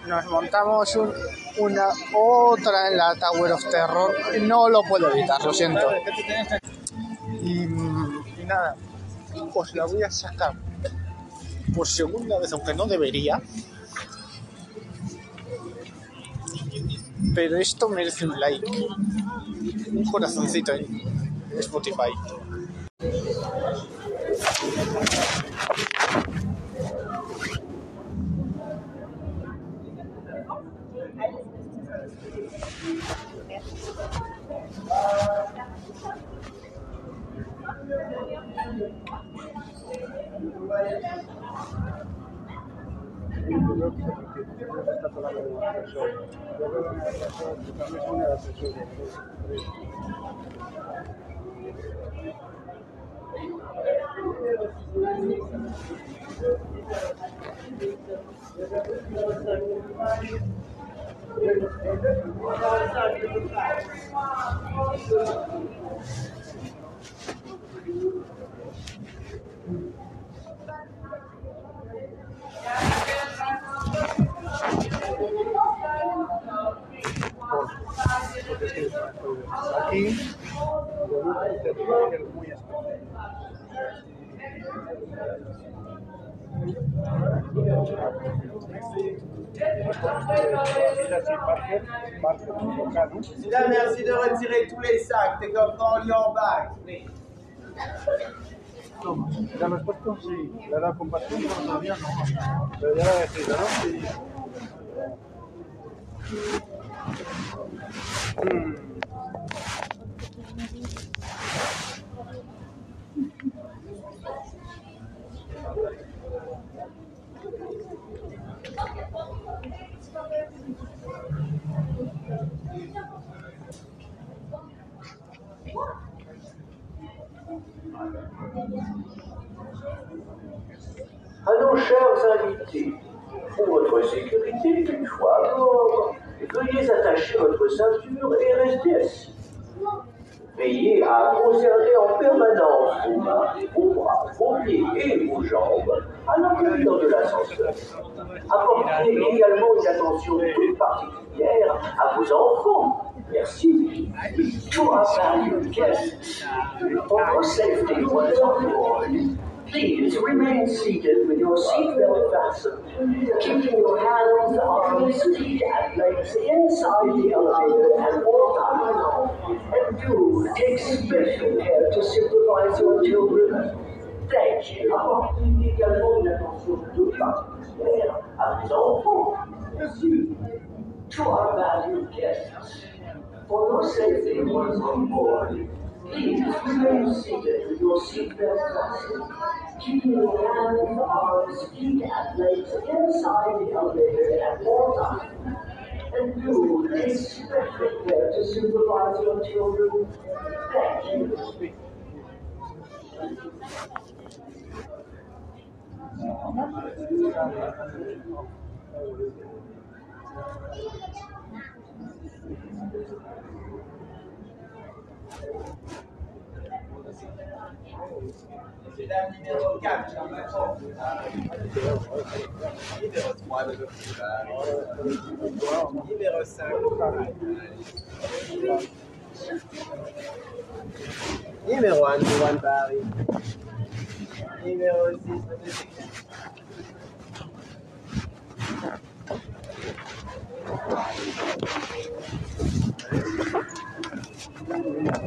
S3: nos, montamos un- una otra en la Tower of Terror. No lo puedo evitar, lo siento. Y, mm, y nada, pues la voy a sacar por segunda vez, aunque no debería. Pero esto merece un like, un corazoncito ahí. Spotify. Aquí,
S13: Mesdames, merci de retirer tous les sacs. Take off all your.
S8: À nos chers invités, pour votre sécurité, une fois à bord, veuillez attacher votre ceinture et rester assis. Veillez à conserver en permanence vos mains, vos bras, vos pieds et vos jambes à l'intérieur de l'ascenseur. Apportez également une attention toute particulière à vos enfants. Merci. To our valued guests, for your safety once aboard, please remain seated with your seatbelt fastened, keeping your hands, arms, feet, and legs inside the elevator at all times. And do take special care to supervise your children. Thank you. To our valued guests, for your safety once on board, please remain seated your seatbelt fastened, keeping your hands, arms, feet, and legs inside the elevator at all times. And do take special care to supervise your children. Thank you.
S13: Numéro 4, Jean-Macron. Numéro 3 de Numéro 5. Numéro 1, Johan Paris. Numéro 6, Dernière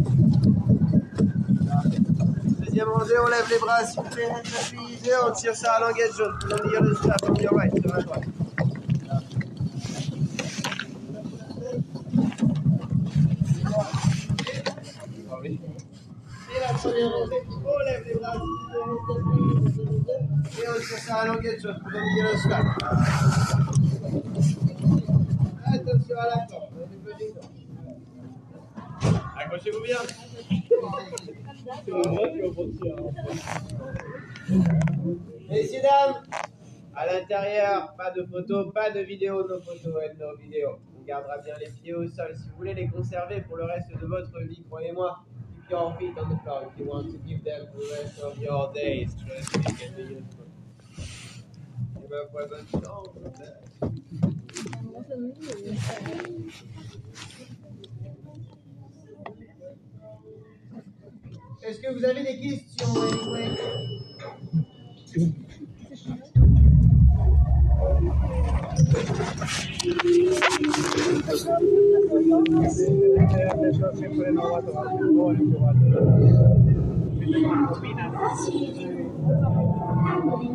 S13: lève les bras sur les hands up et on tire sur la languette jaune. L'anguille le strap, on est en right sur la droite. Et la première rangée, on lève les bras sur les hands up et on tire sur la languette jaune. L'anguille le strap. Attention à la porte, on est venu dedans. Accrochez-vous bien. Messieurs, dames, à l'intérieur, pas de photos, pas de vidéos, nos photos et nos vidéos. On gardera bien les pieds au sol si vous voulez les conserver pour le reste de votre vie, croyez-moi. Keep your feet on the floor if you want to keep them the rest of your days. Trust me, can be useful. Et ben voilà, Est-ce que vous avez des questions anyway
S10: I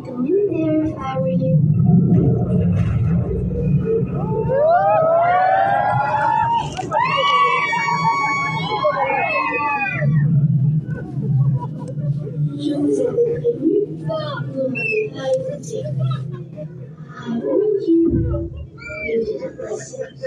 S10: go in there if I were you.
S3: 逐渐平复，我们还曾经，还有一部分，没享受。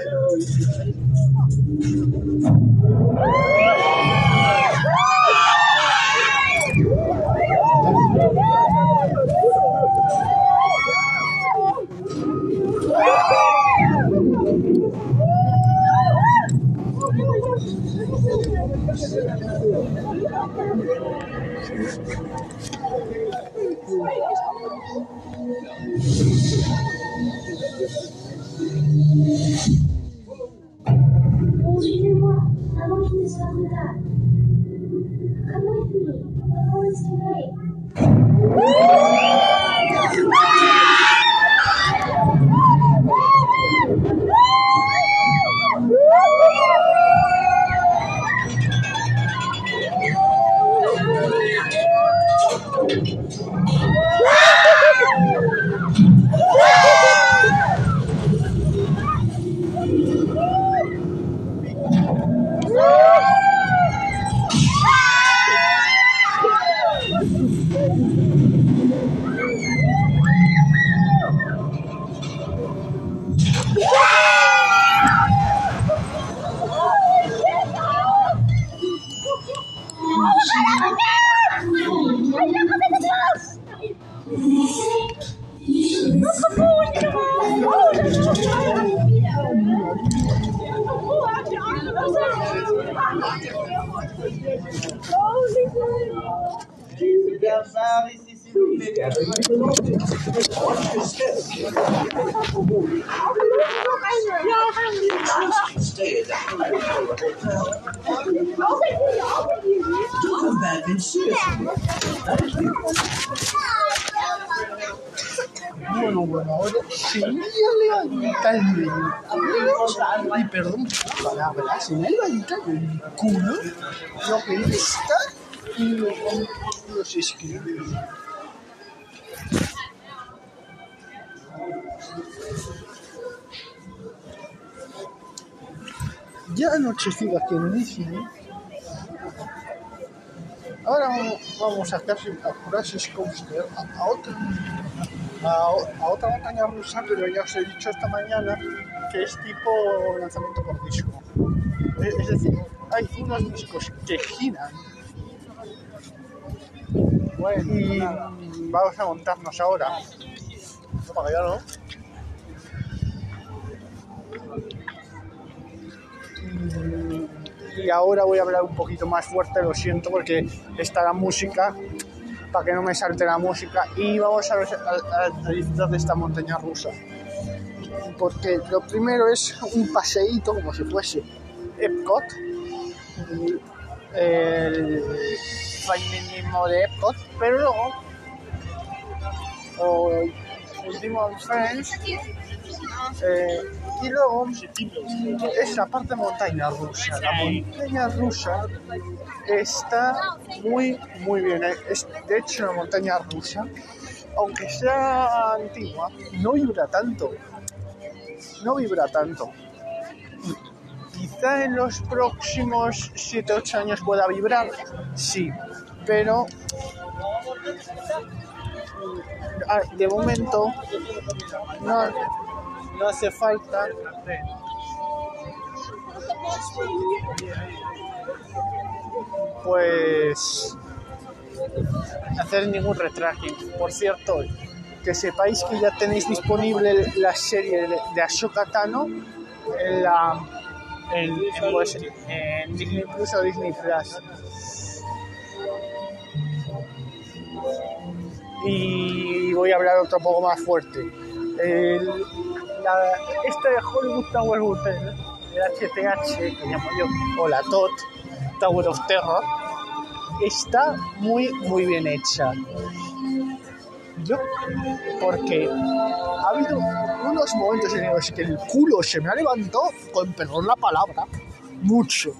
S3: Ya ha anochecido aquí en Disney. Ahora vamos- a casi a Jurassic Coaster, a, a otra a, otra montaña rusa, pero ya os he dicho esta mañana que es tipo lanzamiento por disco. Es, es decir, hay unos discos que giran. Bueno, y vamos a montarnos ahora. No, para allá, ¿no? Y ahora voy a hablar un poquito más fuerte, lo siento, porque está la música para que no me salte la música. Y vamos a- a- a disfrutar de esta montaña rusa. Porque lo primero es un paseíto como si fuese Epcot, el, el feminismo de Epcot, pero luego, o último Friends, eh, y luego esa parte montaña rusa. La montaña rusa está muy, muy bien. Es de hecho una montaña rusa, aunque sea antigua, no vibra tanto. No vibra tanto. Quizá en los próximos 7-8 años pueda vibrar, sí, pero ah, de momento no, no hace falta pues hacer ningún retracking. Por cierto, que sepáis que ya tenéis disponible la serie de, Ashoka Tano en la pues, en Disney Plus o Disney Plus. Y voy a hablar otro poco más fuerte. La, este de Hollywood Tower Hotel, el HTH, que llamo yo, o la TOT, Tower of Terror, está muy, muy bien hecha. Yo, porque ha habido unos momentos en los que el culo se me ha levantado, con perdón la palabra, mucho.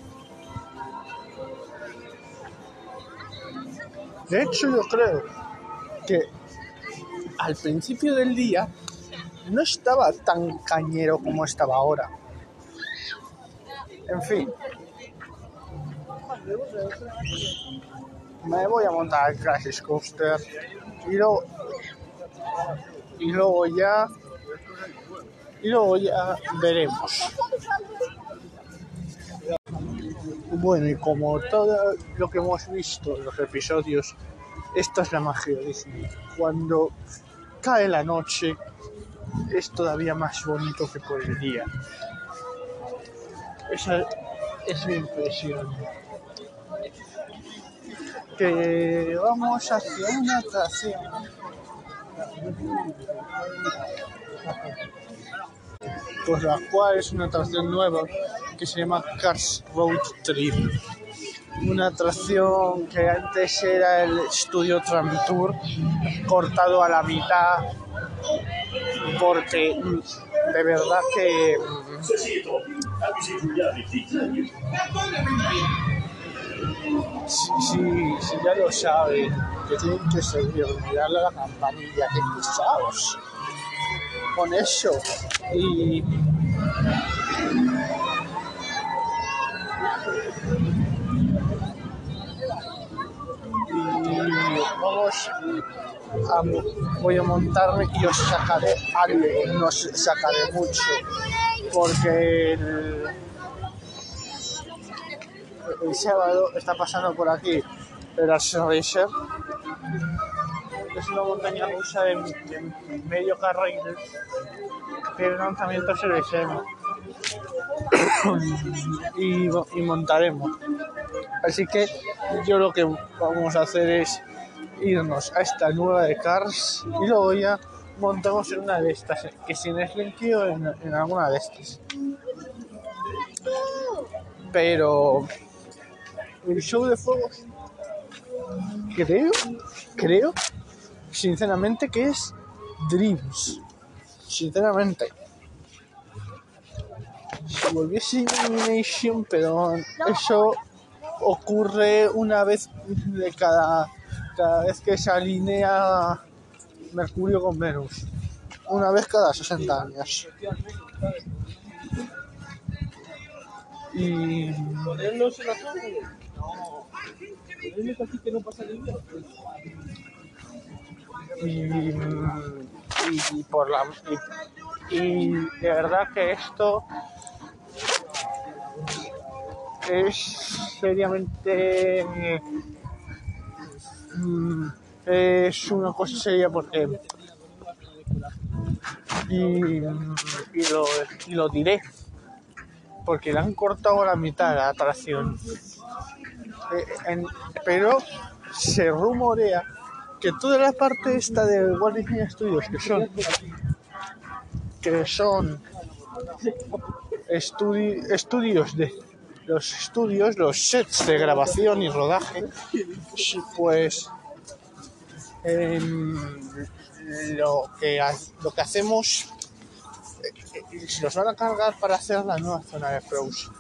S3: De hecho, yo creo que al principio del día no estaba tan cañero como estaba ahora. En fin. Me voy a montar el Crash Coaster y luego, y luego ya y luego ya veremos. Bueno, y como todo lo que hemos visto en los episodios, esta es la magia de Disney. Cuando cae la noche, es todavía más bonito que por el día. Esa es mi impresión. Que vamos hacia una atracción. Pues la cual es una atracción nueva que se llama Cars Road Trip. Una atracción que antes era el estudio Tram Tour cortado a la mitad porque de verdad que si, si, si ya lo saben que tienen que seguir a la campanilla que pesados con eso y y vamos voy a montarme y os sacaré algo, no os sacaré mucho, porque el, sábado está pasando por aquí el Arts Racer, es una montaña rusa de, de medio carril, tiene lanzamiento SRSM y, y montaremos. Así que yo lo que vamos a hacer es irnos a esta nueva de Cars y luego ya montamos en una de estas, que si en Slinky o en, en alguna de estas. Pero el show de fuegos creo, creo, sinceramente que es Dreams. Sinceramente. Si volviese Illumination, pero eso ocurre una vez de cada, cada vez que se alinea Mercurio con Venus. Una vez cada 60 años. Y y, por la y de verdad que esto es seriamente mm, es una cosa seria porque y, y, lo, diré porque le han cortado la mitad de la atracción. Eh, pero se rumorea que toda la parte esta de Walt Disney Studios que son que son estudi- estudios de los estudios, los sets de grabación y rodaje, pues em, lo que lo que hacemos eh, eh, se los van a cargar para hacer la nueva zona de Frozen.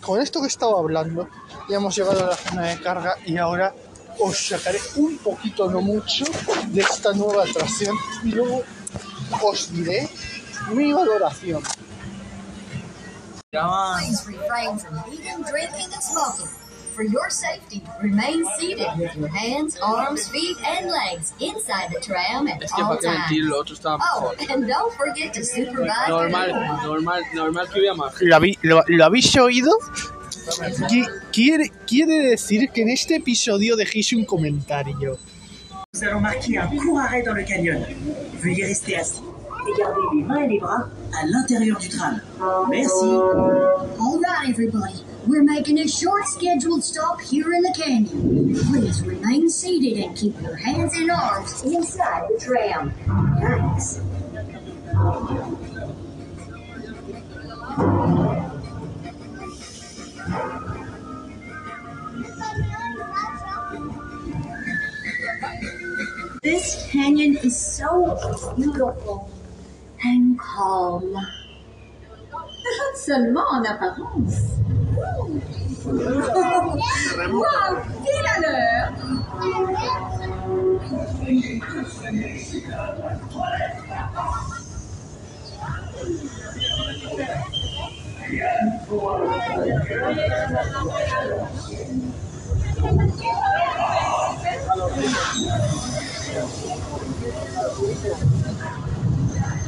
S3: Con esto que estaba hablando, ya hemos llegado a la zona de carga y ahora os sacaré un poquito, no mucho, de esta nueva atracción y luego os diré mi valoración.
S14: Please refrain from eating, drinking, and smoking. For your safety, remain seated with your hands, arms, feet, and legs inside the tram at
S7: Es que
S14: all
S7: mentir,
S14: times.
S7: lo otro estaba
S14: Oh, and don't forget to supervise
S7: Normal, normal, normal que.
S3: ¿Lo, habí- lo- lo habéis oído? Qui- Quiere, quiere decir que en este episodio dejéis un comentario.
S15: Nous allons marquer un court arrêt dans le canyon. Veuillez rester assis.
S2: Et gardez les mains et les bras à l'intérieur du tram. Merci.
S14: All right, everybody. We're making a short scheduled stop here in the canyon. Please remain seated and keep your hands and arms inside the tram. Thanks.
S2: This canyon is so beautiful and calm.
S15: Seulement en apparence. wow, pile à l'heure.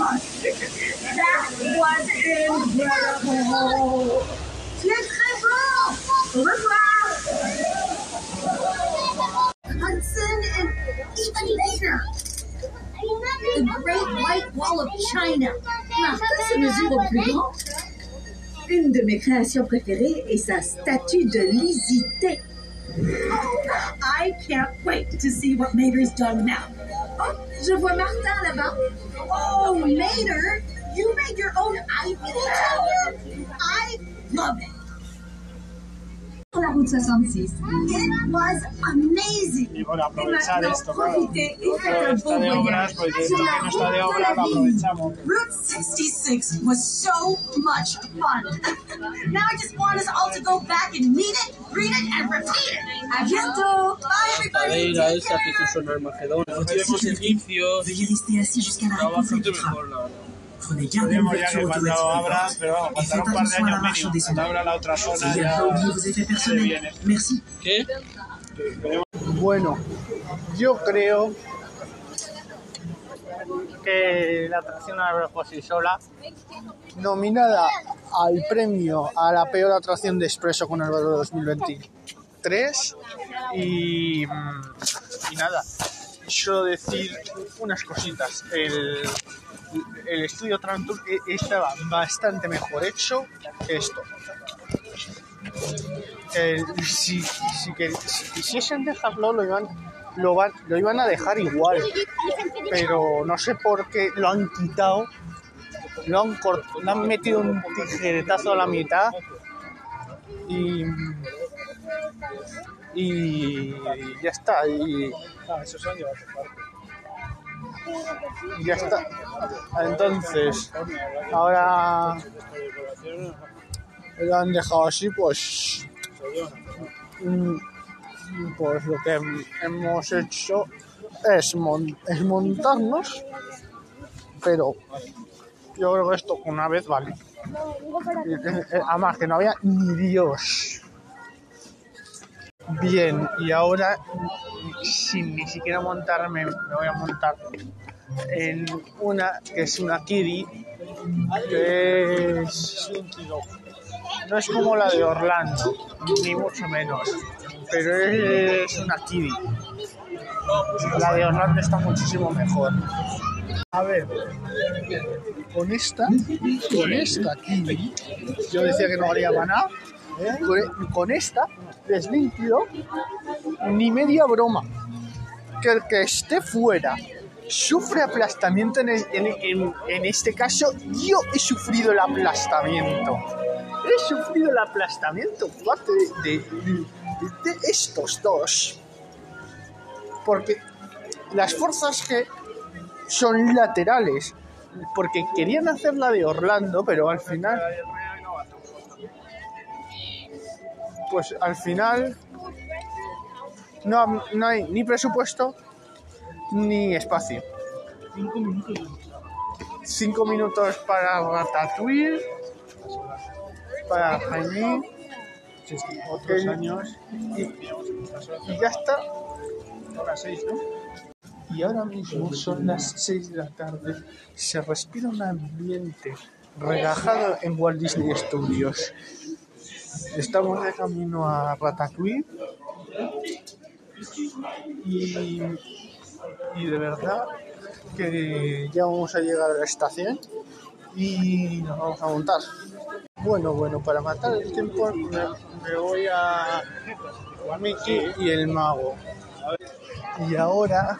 S2: That was. Tu es très bon. Au revoir.
S14: Hudson and even later. The Great White Wall of China. Martin se mesure au plus grand.
S15: Une de mes créations préférées est sa statue de lisité. I can't wait to see what Mater's done now. Oh, je vois Martin là-bas. Oh, Mater, you made your own Eiffel Tower? I love it. It was amazing.
S11: Y bueno, aprovechar
S15: maintenant,
S11: esto, claro.
S15: profitez et
S11: Otro
S15: faites un
S11: está
S15: beau
S11: de obras,
S15: voyage.
S11: pues esto
S15: Sur
S11: que
S15: la
S11: no está de
S15: route
S11: obra lo
S15: la vie.
S11: aprovechamos.
S15: Route 66 was so much fun. now I just want us all to go back and meet it, read it, and repeat it. À bientôt. Bye, everybody.
S7: Madeira, esa que se usa en Armagedón. Los tiempos egipcios.
S2: Veuillez rester assis jusqu'à la
S7: Estaba
S2: réponse
S7: bastante
S2: du tram.
S7: mejor, la verdad.
S11: Podemos ya que cuando abra, pero vamos,
S2: faites
S11: un par de años mínimo. Cuando abra la otra zona ya se viene.
S2: Merci.
S7: ¿Qué?
S3: Bueno, yo creo que la atracción a por sí sola, nominada al premio a la peor atracción de Expreso con el valor 2023 y, mm, y nada, solo decir unas cositas. El, el estudio Trantur estaba bastante mejor hecho que esto. Eh, si, si, que, si quisiesen dejarlo, lo iban, lo, van- lo iban a dejar igual. Pero no sé por qué lo han quitado. Lo han, cort- le han metido un tijeretazo a la mitad. Y. Y, ya está. Y, y ya está. Entonces, ahora lo han dejado así, pues. mm, Pues lo que hemos hecho es, mon- es montarnos, pero yo creo que esto una vez vale. Eh, Además, que no había ni Dios. Bien, y ahora, sin ni siquiera montarme, me voy a montar en una que es una Kiri, que es no es como la de Orlando, ni mucho menos, pero es una Kiwi. La de Orlando está muchísimo mejor. A ver, con esta, con esta Kiwi, yo decía que no para nada, con, esta les limpio ni media broma. Que el que esté fuera sufre aplastamiento, en, en- en- en este caso yo he sufrido el aplastamiento. He sufrido el aplastamiento parte de, de- de estos dos. Porque las fuerzas que son laterales. Porque querían hacer la de Orlando, pero al final. Pues al final. no, no hay ni presupuesto ni espacio. Cinco minutos para Ratatouille, para Jaime,
S11: Otros años.
S3: y, y ya está.
S11: Ahora seis, ¿no?
S3: Y ahora mismo son las 6 de la tarde. Se respira un ambiente relajado en Walt Disney Studios. Estamos de camino a Ratatouille y, y de verdad que ya vamos a llegar a la estación y nos vamos a montar. Bueno, bueno, para matar el tiempo me, voy a Mickey y el mago. Y ahora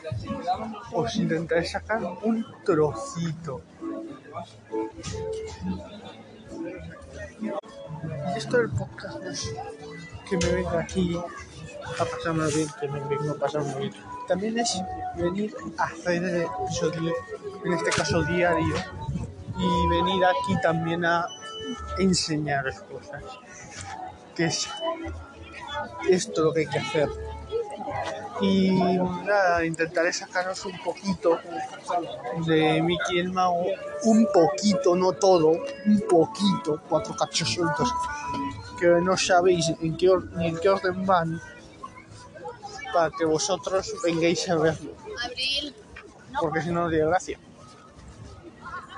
S3: os intentaré sacar un trocito. Esto del podcast que me venga aquí a pasarme bien, que me venga a pasarme bien. También es venir a hacer el en este caso diario, y venir aquí también a enseñaros cosas. Que es esto lo que hay que hacer. Y nada, intentaré sacaros un poquito de Mickey el Mago, un poquito, no todo, un poquito, cuatro cachos sueltos, que no sabéis en qué, or- ni en qué orden van, para que vosotros vengáis a verlo,
S16: Abril.
S3: porque si no, no tiene gracia.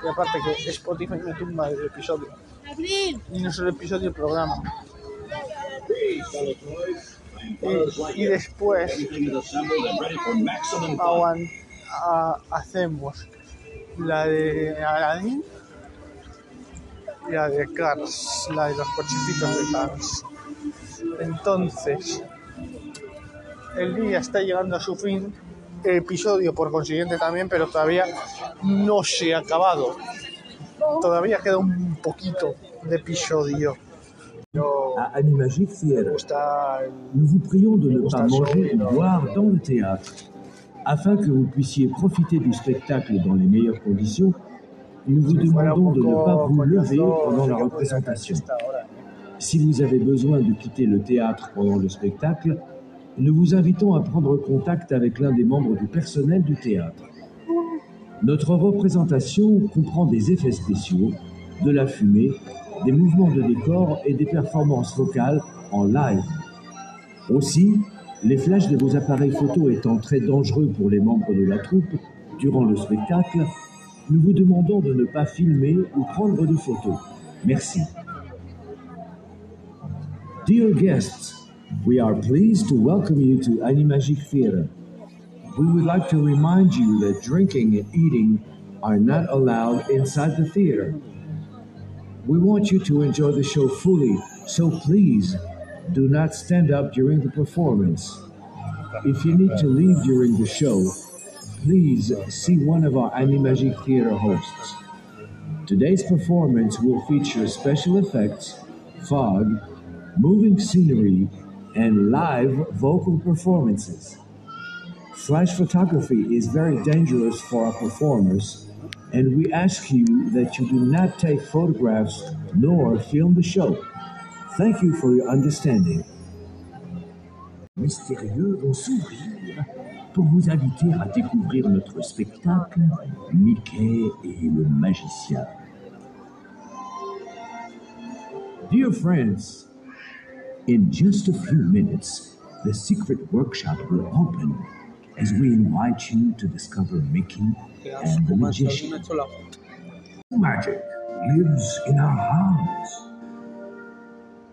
S3: Y aparte que Spotify me tumba el episodio,
S16: Abril.
S3: y no solo el episodio, el programa. Y, después a- hacemos la de Aladdin y la de Cars, la de los cochecitos de Cars. Entonces, el día está llegando a su fin, el episodio por consiguiente también, pero todavía no se ha acabado. Todavía queda un poquito de episodio.
S17: À Animagique Theatre, nous vous prions de ne pas manger ou boire dans le théâtre. Afin que vous puissiez profiter du spectacle dans les meilleures conditions, nous vous demandons de ne pas vous lever pendant la représentation. Si vous avez besoin de quitter le théâtre pendant le spectacle, nous vous invitons à prendre contact avec l'un des membres du personnel du théâtre. Notre représentation comprend des effets spéciaux, de la fumée, des mouvements de décor et des performances vocales en live. Aussi, les flashs de vos appareils photo étant très dangereux pour les membres de la troupe durant le spectacle, nous vous demandons de ne pas filmer ou prendre de photos. Merci. Dear guests, we are pleased to welcome you to Animagic Theatre. We would like to remind you that drinking and eating are not allowed inside the theater. We want you to enjoy the show fully, so please do not stand up during the performance. If you need to leave during the show, please see one of our Animagic Theater hosts. Today's performance will feature special effects, fog, moving scenery, and live vocal performances. Flash photography is very dangerous for our performers, and we ask you that you do not take photographs nor film the show. Thank you for your understanding. Mystérieux vont s'ouvrir pour vous inviter à découvrir notre spectacle Mickey et le magicien. Dear friends, in just a few minutes, the secret workshop will open as we invite you to discover Mickey and the magician. Magic lives in our hearts.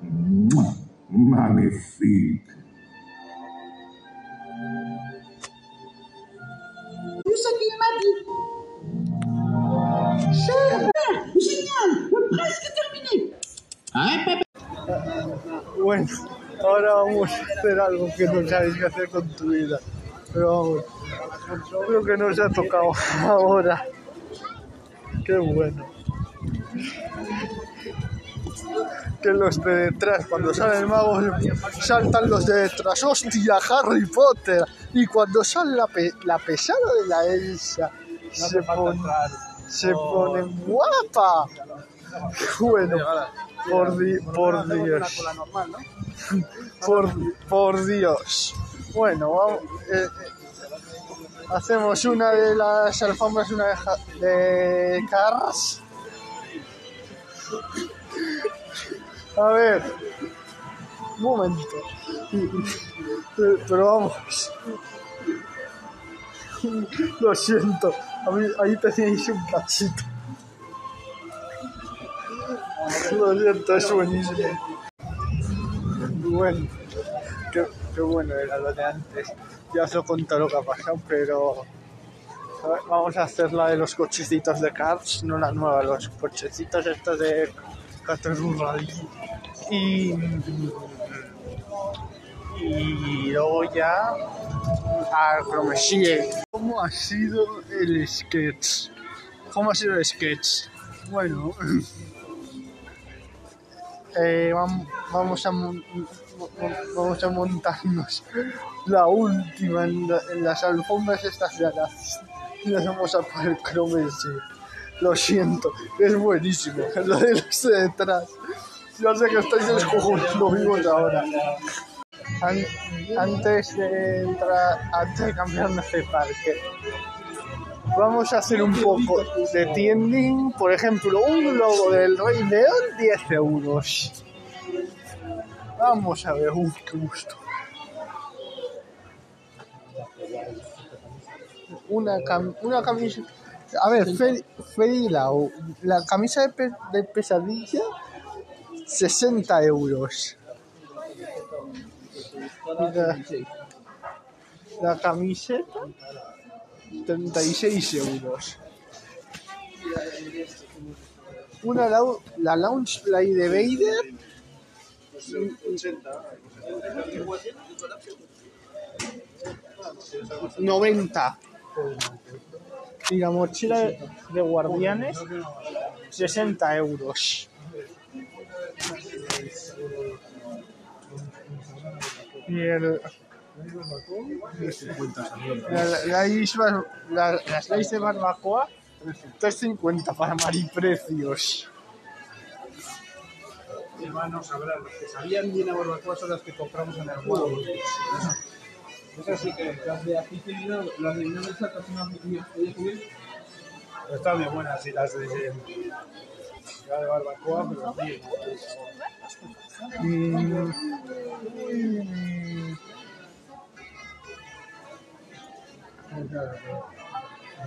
S17: Mwah, Magnifique.
S15: Tout ce qu'il m'a dit. Super Génial Presque terminé
S3: Bueno, ahora vamos a hacer algo que no sabéis qué hacer con tu vida. Pero vamos, lo que nos ha tocado ahora. Qué bueno. Que los de detrás, cuando sale el mago, saltan los de detrás. ¡Hostia, Harry Potter! Y cuando sale la, pe- la pesada de la Elsa, se pone, se pone guapa. Bueno, por, di- por Dios. Por, por Dios. Bueno, vamos, eh, hacemos una de las alfombras, una de, de Cars. A ver, un momento. Pero, vamos. Lo siento, a mí- ahí un cachito. Lo siento, es buenísimo. Bueno, qué, bueno era lo de antes. Ya os he contado lo que ha pasado, pero vamos a hacer la de los cochecitos de Cars, no la nueva, los cochecitos estos de Caterham Rally. Y, y luego ya a Cromesie. ¿Cómo ha sido el sketch? ¿Cómo ha sido el sketch? Bueno, eh, vam- vamos, a vamos a montarnos la última en, la- en las alfombras estas de Alas. Y nos vamos a poner Cromesie. Lo siento, es buenísimo. Lo de los de detrás. Ya sé que estáis descojonando vivos ahora. An- antes de entrar, antes de cambiarnos de parque, vamos a hacer un poco de tiending. Por ejemplo, un logo del Rey León, 10 euros. Vamos a ver, uh, qué gusto. Una, cam- una camisa. A ver, Fe- Feli Lau, la camisa de, pe- de pesadilla, 60 euros. La, la camiseta, 36 euros. Una lau- la Lounge Play de Vader, 90. Y la mochila de guardianes, 60 euros. Y el, la, la, la isla- la- las leyes de barbacoa, 350 para mariprecios.
S11: Hermano sabrá, los que sabían bien a barbacoa son las que compramos en el huevo. Esas sí que las de aquí las de esa casi no están bien buenas, sí, las de, de barbacoa, pero sí.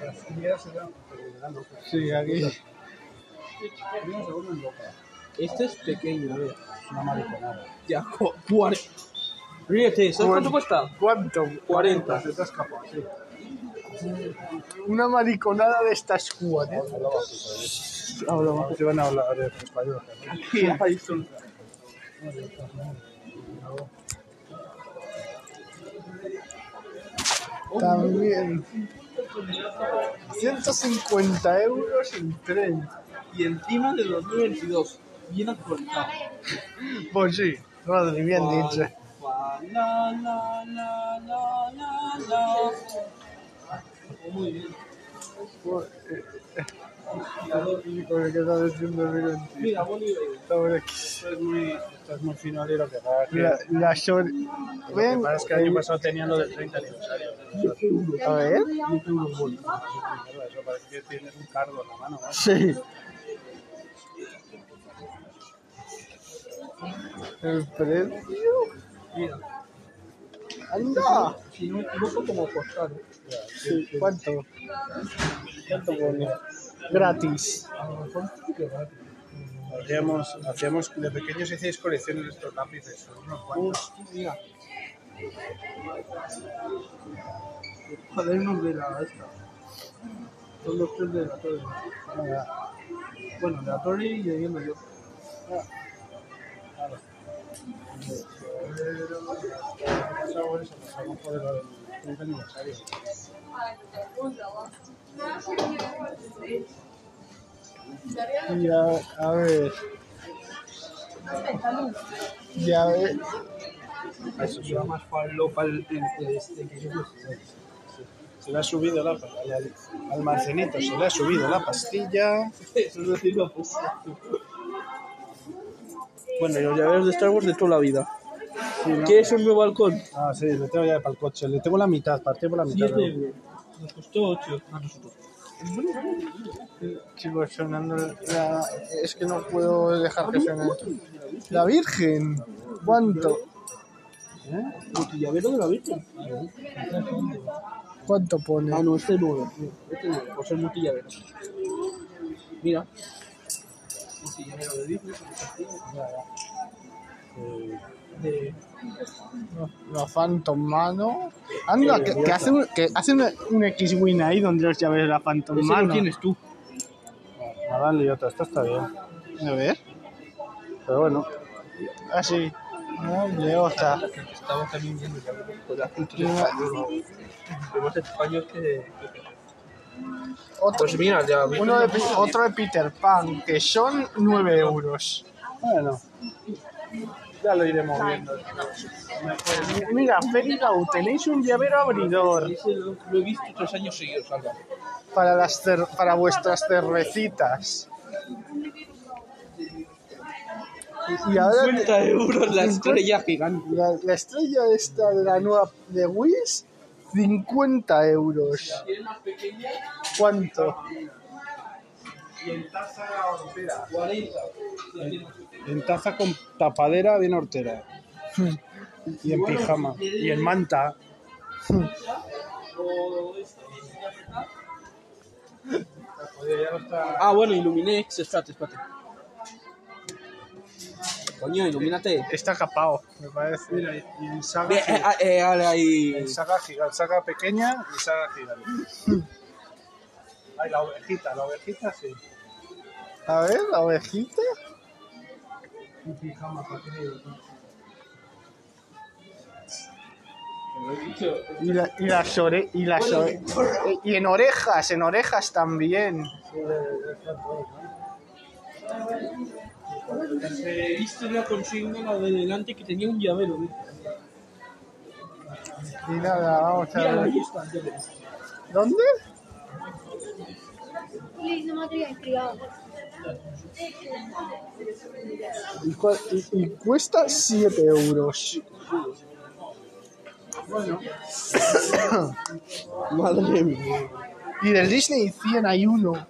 S11: Las primeras eran.
S3: Sí, aquí.
S11: Primero, segundo en. Este es pequeño, a ver. Es una mariconada. Ya, jo- cuare- Ríete, ¿sabes cuánto cuesta?
S3: ¿Cuánto?
S11: 40. Se te ha escapado, sí.
S3: Una mariconada de estas cuatro.
S11: Ahora se van a hablar de español.
S3: Ahí son. También 150 euros el tren.
S11: Y encima de 2022. Bien actualizado.
S3: Pues sí, madre bien dicho.
S11: La, la, la, la, la, la. Muy bien.
S3: Porque ¿qué está diciendo el?
S11: Mira, Bolívar.
S3: Sobre aquí.
S11: Esto es muy, esto es muy finalero que pasa que-
S3: La, short.
S11: Lo que pasa es que el año pasado tenían lo del 30 aniversario.
S3: A ver.
S11: 10 euros. Eso parece que tienes un cardo en la mano. ¿no?
S3: Sí. El precio.
S11: Mira.
S3: ¡Anda!
S11: Si no me equivoco, como costar.
S3: Sí, ¿Cuánto? ¿Cuánto pone? Gratis.
S11: A lo mejor sí que gratis. Hacíamos, hacíamos, de pequeños hacíais colecciones de estos lápices, son unos cuantos. Mira. Cuadernos de la esta. Son los tres de la torre. Bueno, de la torre y de viendo yo. Claro. Pasamos eso, pasamos por el 30 aniversario.
S3: Y a, ver. Y a ver.
S11: Eso será más falopa el, este que. Se le ha subido la al, al marcenito, se le ha subido la pastilla. Eso Bueno, y los llaveros de Star Wars de toda la vida.
S3: Sí, ¿no?
S7: ¿Quieres un nuevo halcón?
S3: Ah, sí, le tengo ya para el coche. Le tengo la mitad, partí por la mitad.
S7: 7 euros. Nos costó 8 a nosotros.
S3: Chicos, sonando la... Es que no puedo dejar que suene. La Virgen. ¿Cuánto?
S7: Multillavero de la Virgen.
S3: ¿Cuánto pone?
S7: Ah, no, este 9. Este 9, por ser multillavero. Mira. Multillavero de Disney. De...
S3: La Phantom Mano. Anda, que, que hace, un, que un, X-Wing ahí donde los llaves de la Phantom
S7: Ese
S3: Mano.
S7: lo tienes tú.
S3: Ah, dale, otra, esta está bien. A ver. Pero bueno. Así. Dale, otra.
S7: Estamos también viendo ya con. Vemos español que...
S3: Otro,
S7: Pues mira, ya...
S3: uno de, otro de Peter Pan, que son 9 euros. Bueno. Ya lo iremos viendo. Mira, Ferigau, tenéis un llavero abridor
S7: lo, he visto tres años seguidos,
S3: para, las cer- para vuestras cervecitas. Y ahora
S7: 50 euros la estrella gigante.
S3: la, la estrella esta de la nueva de Wish, 50 euros. ¿Cuánto?
S11: Y en taza hortera. En taza con tapadera bien hortera. Y en pijama. Y en manta.
S7: Ah, bueno, Illuminex, espérate, espérate. Coño, ilumínate.
S3: Está capado, me parece.
S11: Mira, y en saga,
S7: Ve, eh, ahí.
S11: en saga gigante, saga pequeña y saga gigante. Ay, la ovejita, la ovejita sí.
S3: A ver, la ovejita.
S11: Y pijama para que
S3: Y, la, y las ore- y las ore- y en orejas, en orejas también.
S7: He visto la consigna, la de delante, que tenía un llavero. ¿eh?
S3: Y nada, vamos a
S7: Mira,
S3: ver.
S7: ahí está.
S3: ¿Dónde? Y, cua- y- y cuesta 7 euros.
S7: Bueno. Madre mía.
S3: Y del Disney 100 hay uno.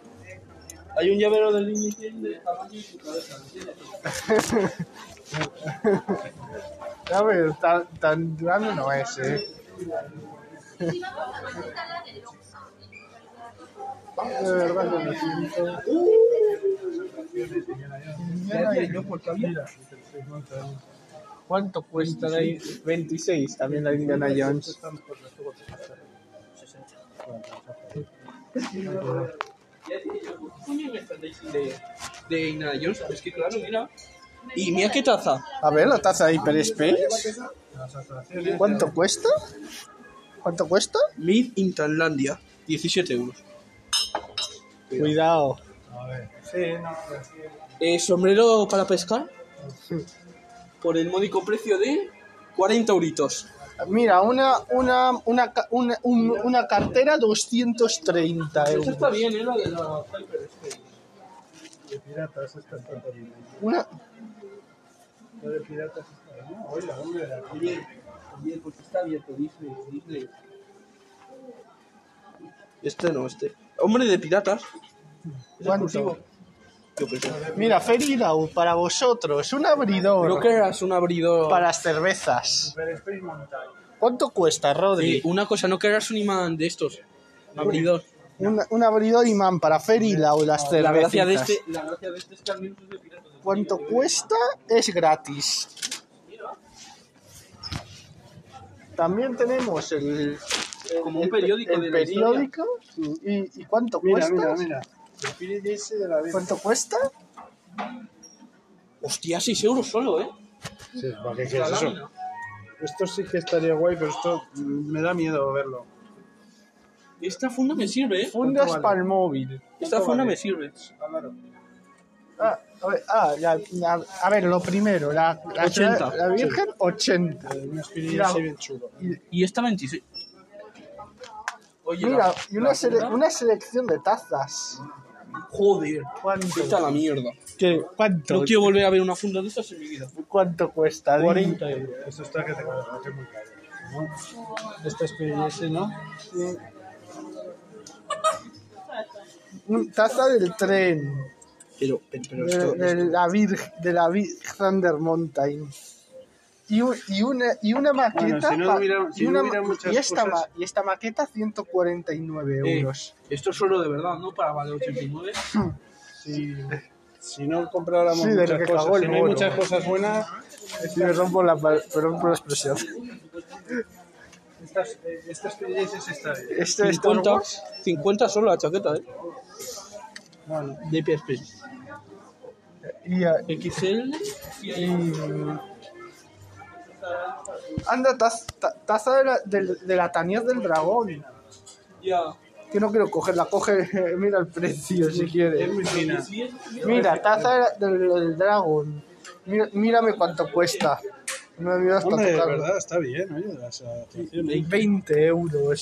S7: Hay un llavero del niño de tamaño cabeza. ¿entiendes?
S3: A ver, tan, tan grande no es, eh. De verdad que me siento.
S7: Fíjate, yo porque había-
S3: ¿Cuánto cuesta la in- 26 también la Indiana Jones?
S7: Coño, merchandising de, de Indiana Jones. Es que claro, mira. Y mira qué taza.
S3: A ver, la taza de Hyper Space. ¿Cuánto cuesta? ¿Cuánto cuesta?
S7: Made in Tailandia. 17 euros.
S3: Cuidado.
S11: A ver. Sí, no, sí.
S7: Eh, sombrero para pescar. Por el módico precio de 40 euritos.
S3: Mira, una, una, una, ca- una, un- una cartera 230
S7: Esta
S3: euros.
S7: está bien, ¿eh? La de la Hyperspace.
S11: De piratas esta está también.
S3: Una,
S11: La de piratas está bien. Oiga, hombre, la
S7: Bien, bien, porque está abierto Disney. Disney. Este no, este. Hombre de piratas. Es.
S3: Mira, Ferirau, para vosotros, un abridor
S7: Creo que eras un abridor.
S3: para las cervezas. ¿Cuánto cuesta, Rodri?
S7: Una cosa, no querrás un imán de estos. Abridor.
S3: Un, un abridor imán para Ferirau, las
S7: La
S3: cervezas.
S7: gracia de este, la gracia de este es que al menos es de piratas.
S3: ¿Cuánto cuesta? Es gratis. También tenemos el,
S7: Como un
S3: el-
S7: periódico
S3: el
S7: de la historia.
S3: periódico. ¿Y, y cuánto
S11: Mira,
S3: cuesta?
S11: mira, mira. Ese de la.
S3: ¿Cuánto cuesta?
S7: Hostia, 6 euros solo, ¿eh?
S11: Sí, ¿para qué
S7: La
S11: quieres eso?
S7: lámina.
S11: Esto sí que estaría guay, pero esto me da miedo verlo.
S7: Esta funda me sirve, ¿eh?
S3: Fundas
S11: vale?
S3: para el móvil.
S7: Esta
S11: ¿Cuánto
S7: funda
S11: vale?
S7: me sirve.
S11: Álvaro.
S3: Ah, a ver, ah, ya, ya, a ver, lo primero, la, la,
S7: 80.
S3: la Virgen 80.
S11: Un Spirit
S3: Mira,
S11: ese bien chulo.
S7: Y esta 26. Oye,
S3: Mira,
S7: la-
S3: y una,
S7: la
S3: sele- una selección de tazas.
S7: Joder,
S3: ¿Cuánto?
S7: a la mierda.
S3: ¿Qué? ¿Cuánto?
S7: No quiero volver a ver una funda de estas en mi vida.
S3: ¿Cuánto cuesta?
S7: 40 euros.
S11: Esto está que te parece muy caro. ¿no?
S7: Esta es PDS, ¿no?
S3: Mm, Taza del tren.
S7: Pero, pero, pero
S3: de,
S7: esto,
S3: de la Virg, de la Big Thunder Mountain. Y, y una, y una maqueta.
S11: Bueno, si no hubiera-
S3: y,
S11: si no
S3: una
S11: muchas
S3: y esta,
S11: cosas-
S3: ma- y esta maqueta, 149
S7: Eh,
S3: euros.
S7: esto es oro de verdad, no para vale 89.
S11: Si, si no compráramos
S3: Sí,
S11: muchas
S3: que
S11: cosas, si no hay muchas cosas buenas,
S3: Si me rompo la, perdón por la expresión.
S11: estas, eh, estas está bien.
S3: Este es
S7: 50, 50 solo la chaqueta, ¿eh?
S11: Bueno,
S7: De PSP.
S3: Y, a-
S7: XL.
S3: y- Anda, taz- ta- taza de la, del- de la Tanier del Dragón.
S7: Ya.
S3: Que no quiero cogerla, coge, mira el precio si quieres.
S11: es muy fina.
S3: Mira, taza de la- del, del Dragon. Mira, mírame cuánto cuesta. No me olvido hasta
S11: Hombre, de verdad, está bien, oye, las atracciones.
S3: 20 euros.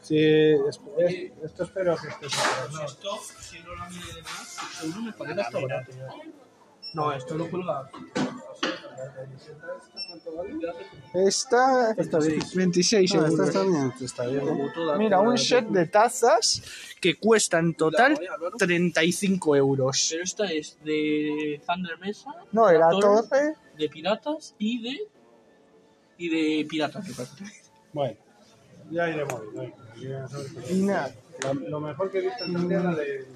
S11: Sí, es- es- esto espero que esté superado.
S7: Esto, si no la mide de más, seguro me parece hasta barato. No, esto lo cuelga.
S3: Esta,
S11: Está bien.
S3: 26
S11: No,
S3: euros.
S11: está bien, está.
S3: Mira, un set de tazas que cuesta en total 35 euros.
S7: Pero esta es de Thunder Mesa.
S3: No, era
S7: Torre,
S3: torre.
S7: De piratas y de. Y de piratas.
S11: Bueno, ya iremos
S3: Y nada.
S11: Lo, mejor que he visto en la de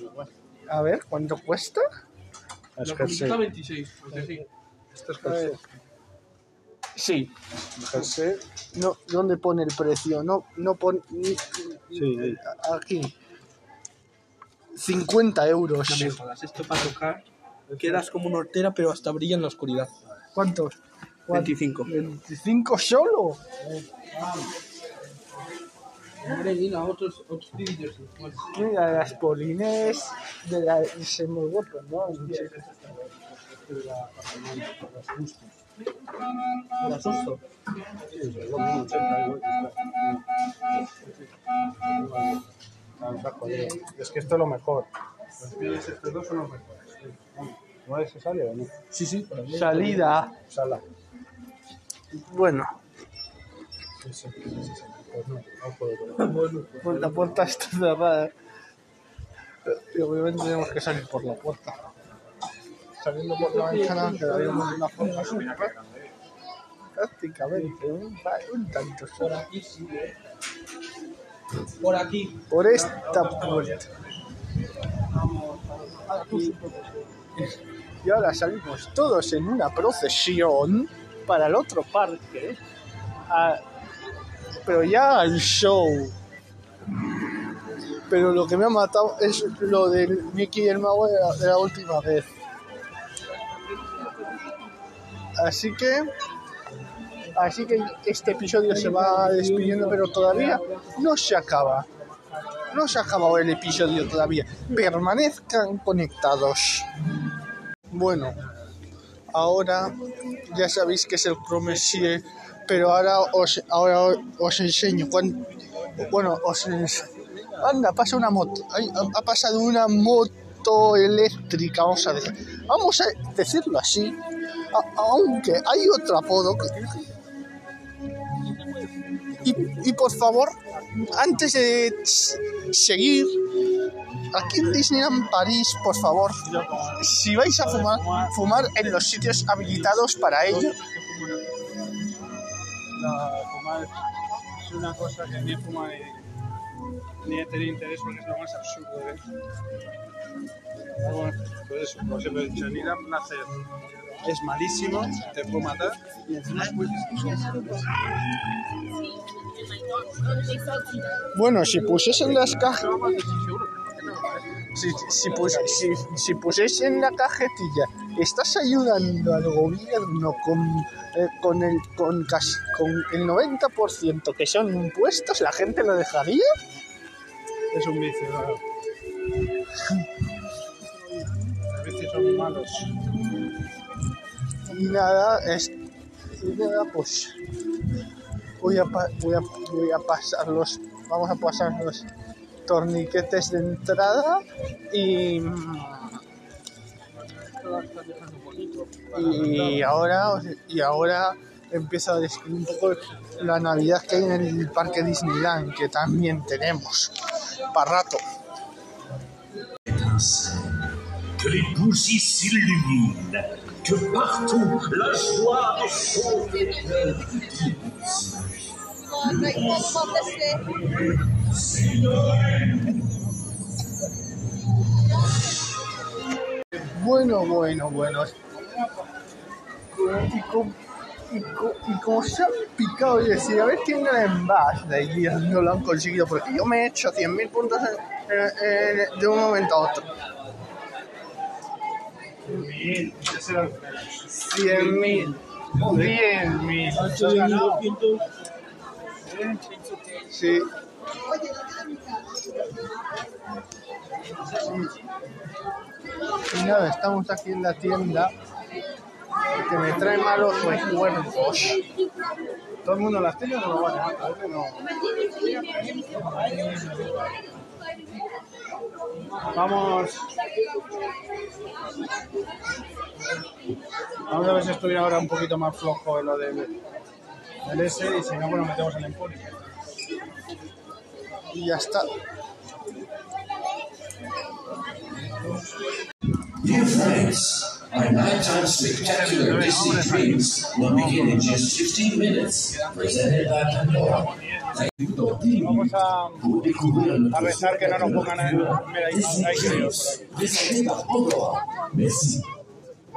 S11: igual.
S3: A ver, ¿cuánto cuesta?
S7: La camiseta 26. porque sí.
S11: Esto es jersey.
S3: Sí.
S11: Jersey.
S3: No, ¿Dónde pone el precio? No, no pone. ni-
S11: Sí.
S3: Aquí. 50 euros.
S7: No me jodas, esto para tocar. Quedas como una hortera, pero hasta brilla en la oscuridad.
S3: ¿Cuántos?
S7: 25.
S3: 25 solo.
S7: Mira, otros, otros. Bueno,
S3: Mira, las polines de la se muy guapo, ¿no?
S7: la asusto.
S11: Ah. Es que esto es lo mejor. Los pies estos dos son los mejores. ¿No si sale o no?
S7: Sí, sí.
S3: Salida.
S11: Sala.
S3: Bueno,
S11: sí, sí, sí. Pues no, no puedo.
S3: la puerta está cerrada. Y obviamente tenemos que salir por la puerta. Saliendo por la ventana quedaríamos de una forma súper prácticamente un, un tanto solo.
S7: Por aquí.
S3: por esta puerta. Y ahora salimos todos en una procesión para el otro parque. a- pero ya al show. Pero lo que me ha matado es lo del Mickey y el Mago de la, última vez. Así que Así que este episodio se va despidiendo, pero todavía no se acaba. No se ha acabado el episodio todavía. Permanezcan conectados. Bueno, ahora ya sabéis que es el pero ahora os, ahora os enseño. cuán- bueno, os ens- Anda, pasa una moto. Ha, pasado una moto eléctrica, vamos a decirlo así. Aunque hay otro apodo y, y por favor, antes de seguir, aquí en Disneyland París, por favor, si vais a fumar, fumar en los sitios habilitados para ello.
S11: La fumar es una cosa que ni fuma ni, ni he tenido interés porque es lo más absurdo de Bueno, pues eso, como siempre he dicho, en ir a placer es malísimo, te puede matar y encima pues,
S3: Bueno, si pusiesen las cajas. Si, si, pus- si, si pusiesen la cajetilla, estás ayudando al gobierno con, eh, con, el, con, casi, con el 90% que son impuestos, ¿la gente lo dejaría?
S11: es un vicio. claro. Los vicios son malos.
S3: Y nada, es, y nada pues voy a, voy, a, voy a pasarlos, vamos a pasarlos torniquetes de entrada y y ahora y ahora empiezo a describir un poco la Navidad que hay en el parque Disneyland que también tenemos para rato.
S17: Les bougies s'illuminent, que partout la joie
S3: Bueno, bueno, bueno. Y como, y y como se ha picado y decir, a ver quién gana en Bash, de ahí no lo han conseguido, porque yo me he hecho 100.000 puntos en- en- en- de un momento a otro. 100.000. 100.000.
S7: ¿Has ganado?
S3: Sí. Y nada, estamos aquí en la tienda que me trae malos recuerdos.
S11: Todo el mundo las tiene o no lo vale. A ver, no. Vamos. Vamos a ver si estuviera ahora un poquito más flojo en lo del, del S y si no, pues nos metemos en el Emporio.
S3: Y ya está.
S17: Dear friends, our nighttime spectacular Disney Dreams will begin in just 15 minutes, presented by Pandora.
S11: Vamos a, a rezar que no nos pongan en. Mira, ahí, ahí.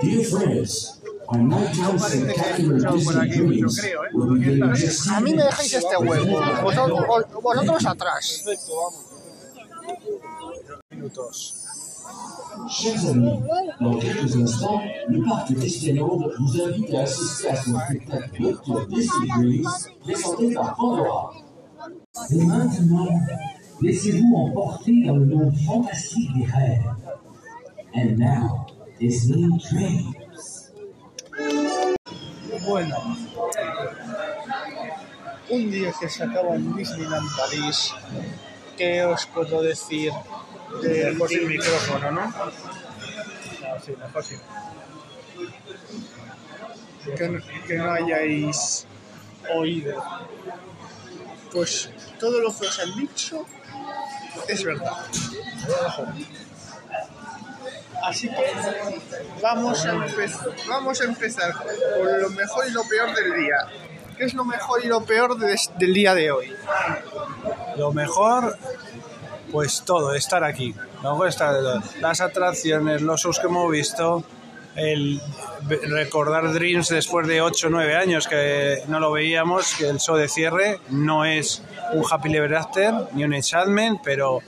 S17: Dear friends, just
S3: A mí me dejáis este huevo. Vosotros, vos- vosotros atrás.
S11: Minutos.
S17: Chers amis, dans quelques instants, le parc Disneyland vous invite à assister à son spectacle nocturne Disney Dreams, présenté par Pandora. Et maintenant, laissez-vous emporter dans le monde fantastique des rêves. And now, Disney Dreams.
S3: Bueno, un día que se acaba en Disneyland París, ¿qué os puedo decir de
S11: Mejor sin micrófono, ¿no? No, sí, mejor sí.
S3: que, no- que no hayáis oído? Pues todo lo que os han dicho es verdad. Así que vamos a, empezar con lo mejor y lo peor del día. ¿Qué es lo mejor y lo peor de- del día de hoy?
S11: Lo mejor, pues todo, estar aquí. Lo mejor estar las atracciones, los shows que hemos visto, el recordar Dreams después de 8 o 9 años que no lo veíamos, que el show de cierre no es un Happy Ever ni un Enchantment, pero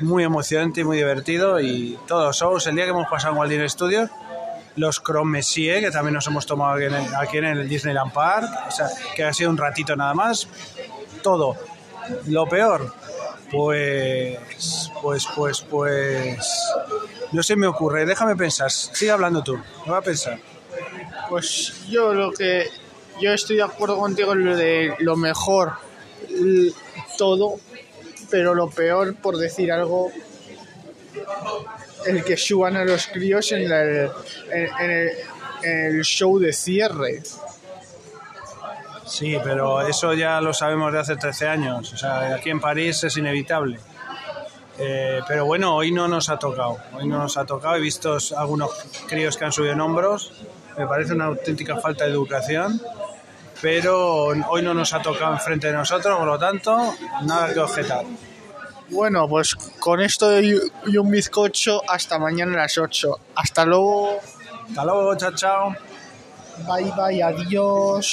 S11: muy emocionante y muy divertido. Y todos los shows, el día que hemos pasado en Walt Disney Studios, los Chrome que también nos hemos tomado aquí en el, aquí en el Disneyland Park, o sea, que ha sido un ratito nada más, todo. Lo peor, pues, pues, pues, pues, no se me ocurre, déjame pensar, sigue hablando tú, me va a pensar.
S3: Pues yo lo que yo estoy de acuerdo contigo en lo de lo mejor todo, pero lo peor por decir algo el que suban a los críos en, el, en el show de cierre.
S11: Sí, pero eso ya lo sabemos de hace 13 años. O sea, aquí en París es inevitable. Eh, pero bueno, hoy no nos ha tocado. Hoy no nos ha tocado. He visto algunos críos que han subido en hombros. Me parece una auténtica falta de educación. Pero hoy no nos ha tocado enfrente de nosotros, por lo tanto, nada que objetar.
S3: Bueno, pues con esto y un bizcocho hasta mañana a las 8. Hasta luego.
S11: Hasta luego, chao, chao.
S3: Bye bye, adiós.